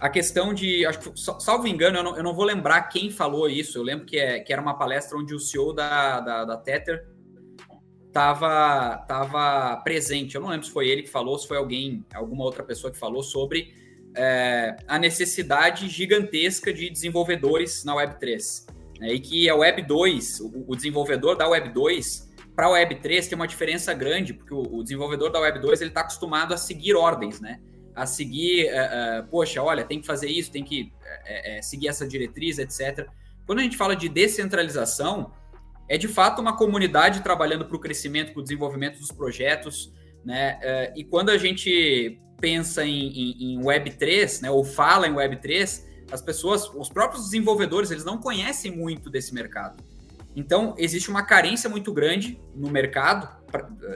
a questão de. Acho que, salvo engano, eu não, eu não, vou lembrar quem falou isso. Eu lembro que, é, que era uma palestra onde o CEO da, da, da Tether estava tava presente. Eu não lembro se foi ele que falou, se foi alguém, alguma outra pessoa que falou sobre é, a necessidade gigantesca de desenvolvedores na Web3. Né? E que a Web2, o, o desenvolvedor da Web2, para a Web3 tem uma diferença grande, porque o, o desenvolvedor da Web2 ele está acostumado a seguir ordens, né? A seguir, uh, uh, poxa, olha, tem que fazer isso, tem que uh, seguir essa diretriz, etc. Quando a gente fala de descentralização, é de fato uma comunidade trabalhando para o crescimento, para o desenvolvimento dos projetos, né? e quando a gente pensa em, em, em Web3, né, ou fala em Web3, as pessoas, os próprios desenvolvedores, eles não conhecem muito desse mercado. Então, existe uma carência muito grande no mercado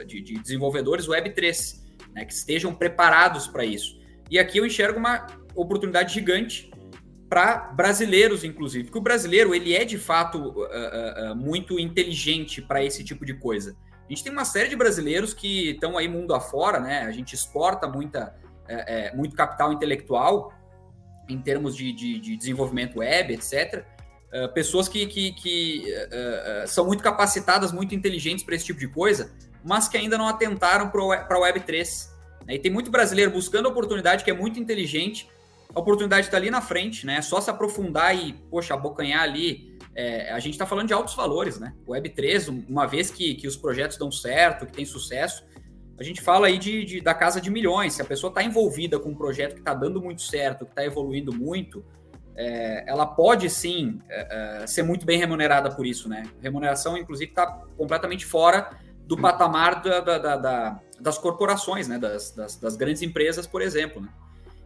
de, de desenvolvedores Web3 né, que estejam preparados para isso. E aqui eu enxergo uma oportunidade gigante para brasileiros, inclusive, porque o brasileiro ele é de fato uh, uh, muito inteligente para esse tipo de coisa. A gente tem uma série de brasileiros que estão aí mundo afora, né? A gente exporta muita, é, é, muito capital intelectual em termos de, de, de desenvolvimento web, etc. Uh, pessoas que, que, que são muito capacitadas, muito inteligentes para esse tipo de coisa, mas que ainda não atentaram para a Web3. Né? E tem muito brasileiro buscando oportunidade que é muito inteligente, a oportunidade está ali na frente, né? É só se aprofundar e, poxa, abocanhar ali. É, a gente está falando de altos valores, né? O Web3, uma vez que, que os projetos dão certo, que tem sucesso, a gente fala aí de, de da casa de milhões. Se a pessoa está envolvida com um projeto que está dando muito certo, que está evoluindo muito, é, ela pode sim é, é, ser muito bem remunerada por isso, né? Remuneração, inclusive, está completamente fora do patamar da, da, da, das corporações, né? Das, das, das, grandes empresas, por exemplo. Né?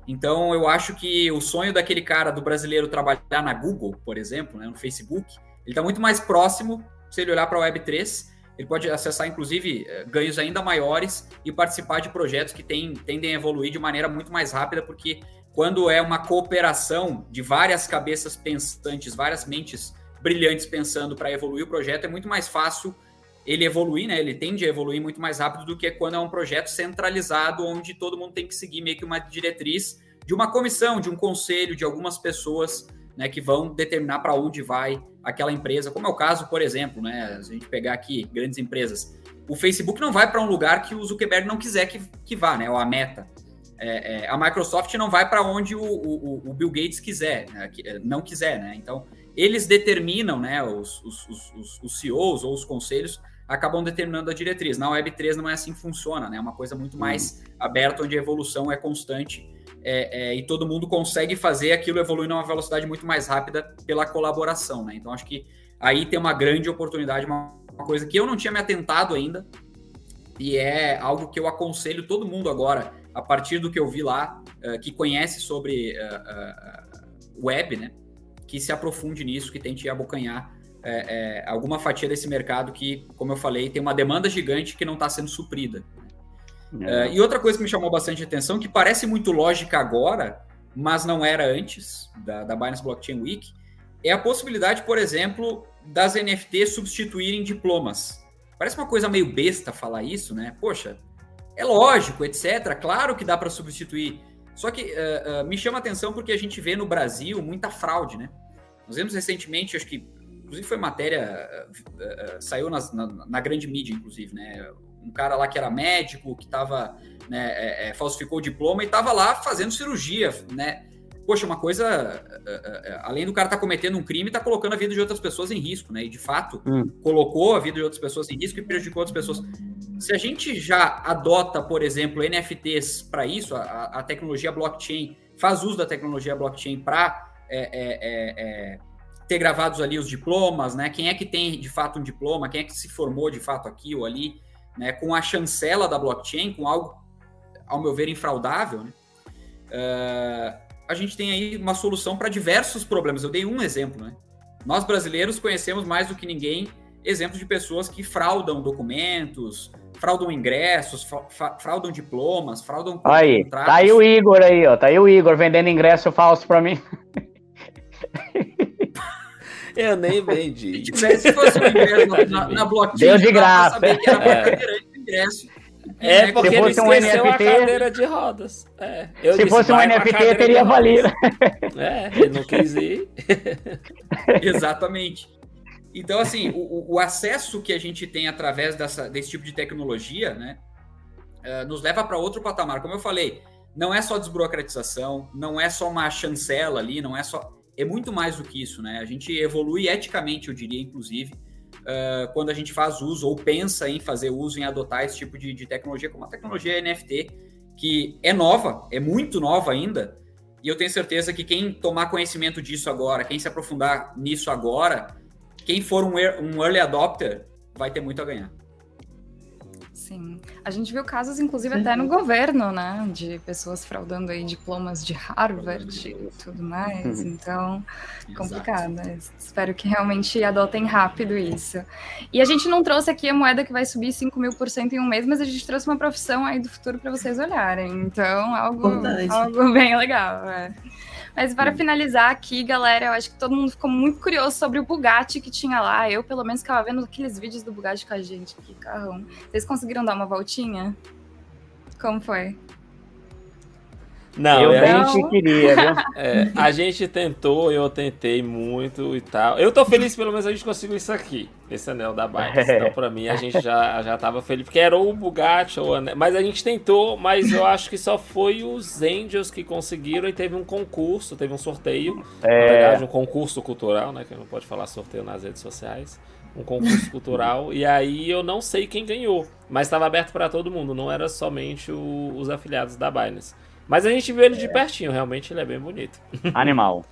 Então, eu acho que o sonho daquele cara, do brasileiro, trabalhar na Google, por exemplo, né? no Facebook, ele está muito mais próximo se ele olhar para a Web3. Ele pode acessar, inclusive, eh, ganhos ainda maiores e participar de projetos que tem, tendem a evoluir de maneira muito mais rápida, porque quando é uma cooperação de várias cabeças pensantes, várias mentes brilhantes pensando para evoluir o projeto, é muito mais fácil ele evoluir, né? Ele tende a evoluir muito mais rápido do que quando é um projeto centralizado, onde todo mundo tem que seguir meio que uma diretriz de uma comissão, de um conselho, de algumas pessoas, né, que vão determinar para onde vai aquela empresa, como é o caso, por exemplo, né? A gente pegar aqui grandes empresas, o Facebook não vai para um lugar que o Zuckerberg não quiser que, que vá, né? Ou a Meta. É, é, a Microsoft não vai para onde o, o, o, Bill Gates quiser, né? não quiser, né? Então, eles determinam, né? Os, os, os, os CEOs ou os conselhos acabam determinando a diretriz. Na Web3 não é assim que funciona, né? É uma coisa muito mais uhum. aberta, onde a evolução é constante é, é, e todo mundo consegue fazer aquilo evoluir numa velocidade muito mais rápida pela colaboração, né? Então acho que aí tem uma grande oportunidade, uma, uma coisa que eu não tinha me atentado ainda e é algo que eu aconselho todo mundo agora, a partir do que eu vi lá, uh, que conhece sobre uh, uh, web, né? Que se aprofunde nisso, que tente abocanhar é, é, alguma fatia desse mercado que, como eu falei, tem uma demanda gigante que não está sendo suprida. É. e outra coisa que me chamou bastante atenção, que parece muito lógica agora, mas não era antes da, da Binance Blockchain Week, é a possibilidade, por exemplo, das NFTs substituírem diplomas. Parece uma coisa meio besta falar isso, né? Poxa, É lógico, etc. Claro que dá para substituir. Só que uh, uh, me chama atenção porque a gente vê no Brasil muita fraude, né? Nós vimos recentemente, acho que, inclusive foi matéria, uh, saiu nas, na, na, grande mídia, inclusive, né? Um cara lá que era médico, que tava, né, é, é, falsificou o diploma e estava lá fazendo cirurgia, né? Poxa, uma coisa, além do cara estar tá cometendo um crime, está colocando a vida de outras pessoas em risco, né? E de fato, hum. colocou a vida de outras pessoas em risco e prejudicou outras pessoas. Se a gente já adota, por exemplo, NFTs para isso, a, a, tecnologia blockchain faz uso da tecnologia blockchain para é, é, é, é, ter gravados ali os diplomas, né? Quem é que tem de fato um diploma, quem é que se formou de fato aqui ou ali, né? Com a chancela da blockchain, com algo, ao meu ver, infraudável, né? Uh, a gente tem aí uma solução para diversos problemas. Eu dei um exemplo, né? Nós brasileiros conhecemos mais do que ninguém exemplos de pessoas que fraudam documentos, fraudam ingressos, fraudam diplomas, fraudam aí, contratos. Tá aí o Igor aí, ó. Tá aí o Igor vendendo ingresso falso para mim. Eu nem vendi. Se fosse um ingresso na, na blockchain, Deu de graça. saber que era é. ingresso. É, é porque ele esqueceu um NFT, a cadeira de rodas. É, se disse, fosse um NFT, teria valido. É, ele não quis ir. Exatamente. Então, assim, o, o, acesso que a gente tem através dessa, desse tipo de tecnologia, né, uh, nos leva para outro patamar. Como eu falei, não é só desburocratização, não é só uma chancela ali, não é só. É muito mais do que isso, né? A gente evolui eticamente, eu diria, inclusive, uh, quando a gente faz uso ou pensa em fazer uso, em adotar esse tipo de, de tecnologia, como a tecnologia NFT, que é nova, é muito nova ainda, e eu tenho certeza que quem tomar conhecimento disso agora, quem se aprofundar nisso agora, quem for um, um early adopter vai ter muito a ganhar. Sim. A gente viu casos, inclusive, até no governo, né? De pessoas fraudando aí diplomas de Harvard e tudo mais. Uhum. Então, complicado. Espero que realmente adotem rápido isso. E a gente não trouxe aqui a moeda que vai subir 5 mil por cento em um mês, mas a gente trouxe uma profissão aí do futuro para vocês olharem. Então, algo, algo bem legal. É. Mas para finalizar aqui, galera, eu acho que todo mundo ficou muito curioso sobre o Bugatti que tinha lá. Eu, pelo menos, ficava vendo aqueles vídeos do Bugatti com a gente. Que carrão. Vocês conseguiram dar uma voltinha? Como foi? Não, eu a gente queria, viu? É, a gente tentou, eu tentei muito e tal. Eu tô feliz, pelo menos a gente conseguiu isso aqui, esse anel da Binance. Então, pra mim, a gente já, já tava feliz, porque era o Bugatti ou o anel. Mas a gente tentou, mas eu acho que só foi os Angels que conseguiram e teve um concurso, teve um sorteio. É... Na verdade, um concurso cultural, né? Que não pode falar sorteio nas redes sociais. Um concurso cultural. E aí eu não sei quem ganhou, mas estava aberto para todo mundo, não era somente o, os afiliados da Binance. Mas a gente viu ele de é. pertinho, realmente ele é bem bonito. Animal.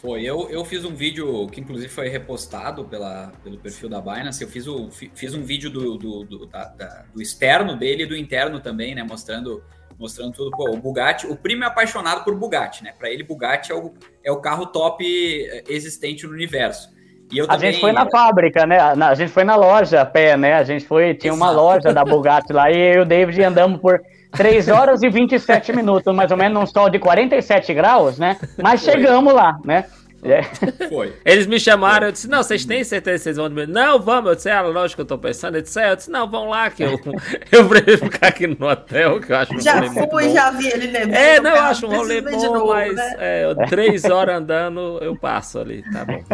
Foi, eu, eu fiz um vídeo que inclusive foi repostado pela, pelo perfil da Binance. Eu fiz, o, fiz um vídeo do, do, do, da, da, do externo dele e do interno também, né? Mostrando, mostrando tudo. Pô, o Bugatti, o primo é apaixonado por Bugatti, né? Para ele, Bugatti é o, é o carro top eh, existente no universo. E eu a também... gente foi na fábrica, né? A gente foi na loja a pé, né? A gente foi, tinha Exato. uma loja da Bugatti lá e eu e o David andamos por 3 horas e 27 minutos, mais ou menos, num sol de 47 graus, né? Mas chegamos lá, né? É. Foi. Eles me chamaram, eu disse, não, vocês têm certeza que vocês vão? Não, vamos. Eu disse, ah, lógico que eu tô pensando. Eu disse, é, eu disse, não, vão lá, que eu, eu prefiro ficar aqui no hotel, que eu acho Já fui, já vi ele levando. É, não, eu acho um rolê bom, novo, mas né? é, três horas andando, eu passo ali, tá bom.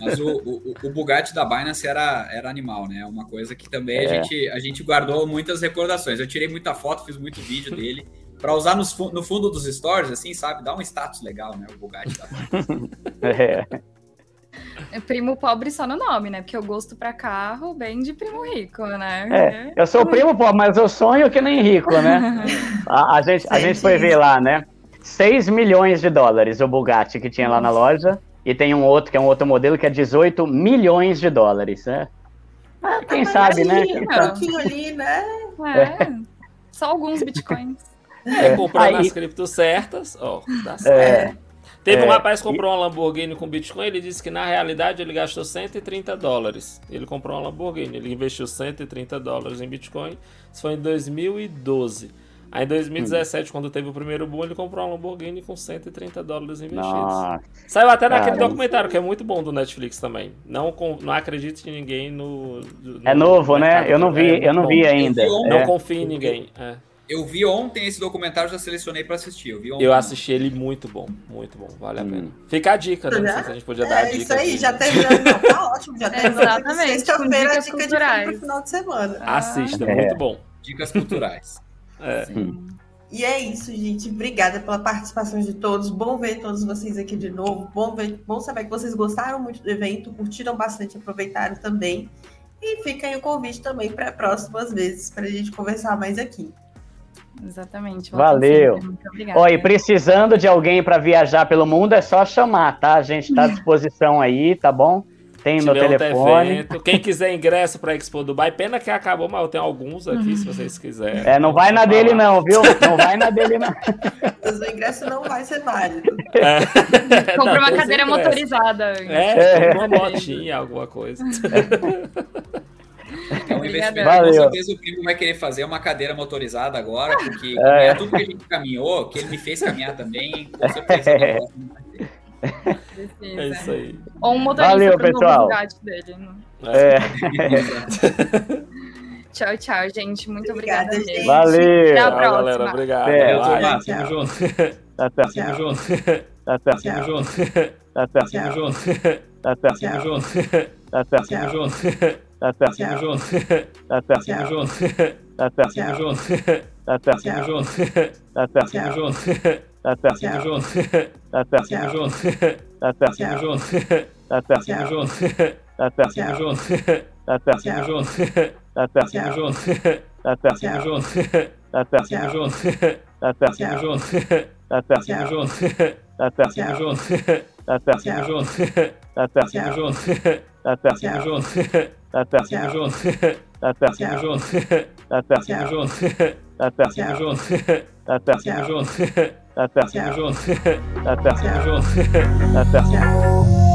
Mas o, o, o, Bugatti da Binance era, era animal, né? Uma coisa que também é. a, gente, a gente guardou muitas recordações. Eu tirei muita foto, fiz muito vídeo dele para usar nos, no fundo dos stories, assim, sabe? Dá um status legal, né? O Bugatti da é. é. Primo pobre só no nome, né? Porque eu gosto para carro bem de primo rico, né? É, eu sou primo pobre, mas eu sonho que nem rico, né? a, a, gente, a gente foi ver lá, né? 6 milhões de dólares o Bugatti que tinha lá na loja. E tem um outro, que é um outro modelo, que é 18 milhões de dólares, né? Ah, quem ah, sabe, né? Um pouquinho ali, né? É, só alguns bitcoins. É, comprando Aí... as criptos certas, ó, dá é. certo. É. Teve um rapaz que comprou uma Lamborghini com Bitcoin, ele disse que na realidade ele gastou 130 dólares. Ele comprou uma Lamborghini, ele investiu 130 dólares em Bitcoin, isso foi em 2012. Aí em 2017, hum. quando teve o primeiro boom, ele comprou uma Lamborghini com 130 dólares investidos. Nossa. Saiu até naquele Caramba. documentário, que é muito bom do Netflix também. Não, não acredite em ninguém no. no é novo, né? Eu não vi, é eu não vi ainda. Não é. confie em ninguém. É. Eu vi ontem esse documentário, já selecionei para assistir. Eu, vi eu assisti ele muito bom, muito bom, vale a hum. pena. Fica a dica, né? Não sei se a gente podia dar é, a dica. Isso aí, aqui. já terminando, tá ótimo, já terminou. Exatamente. Sexta-feira, dica culturais. de pro final de semana. Assista, é. muito bom. Dicas culturais. é. E é isso, gente. Obrigada pela participação de todos. Bom ver todos vocês aqui de novo. Bom, ver, bom saber que vocês gostaram muito do evento, curtiram bastante, aproveitaram também. E fica aí o convite também para próximas vezes, para a gente conversar mais aqui. Exatamente. Valeu. Ó, e precisando de alguém para viajar pelo mundo, é só chamar, tá? A gente está à disposição aí, tá bom? Tem meu telefone. Evento. Quem quiser ingresso para Expo Dubai, pena que acabou, mas eu tenho alguns aqui, se vocês quiserem. É, não vai na falar. dele não, viu? Não vai na dele não. O ingresso não vai ser válido. É. Compre uma cadeira motorizada. É, é. uma motinha, alguma coisa. É um investimento Valeu. com certeza o primo vai querer fazer uma cadeira motorizada agora, porque é. é tudo que a gente caminhou, que ele me fez caminhar também, com certeza é. É isso aí. Ou um motorista Valeu, pessoal. dele. Né? É. tchau, tchau, gente. Muito obrigada, obrigada gente. Valeu. Até a próxima. galera. Obrigado. É. Tchau, tchau. Tamo junto. Tá certo. Tamo junto. Tá certo. Tamo junto. Tá certo. Tamo junto. Tá certo. Tamo junto. Tá certo. Tamo junto. Tá certo. Tamo junto. Tá certo. Tamo junto. Tá certo. Tamo junto. Tá certo. Tamo junto. Tá certo. Tamo junto. Tá certo. Tamo junto. Tá certo. Tamo junto. Tá certo. Tamo junto. Tá certo. Tamo junto. Tá certo. Tamo junto. Tá certo. Tamo junto. Tá certo. Tamo junto. Tá certo. Tamo junto. Tá certo. Tamo junto. Tá certo. Tamo junto. Tá certo. Tamo junto. Tá certo. Tamo junto. Tá certo. Tamo junto. Tá certo. Tamo junto. Tá certo. Tamo junto. Tá certo. Tamo junto.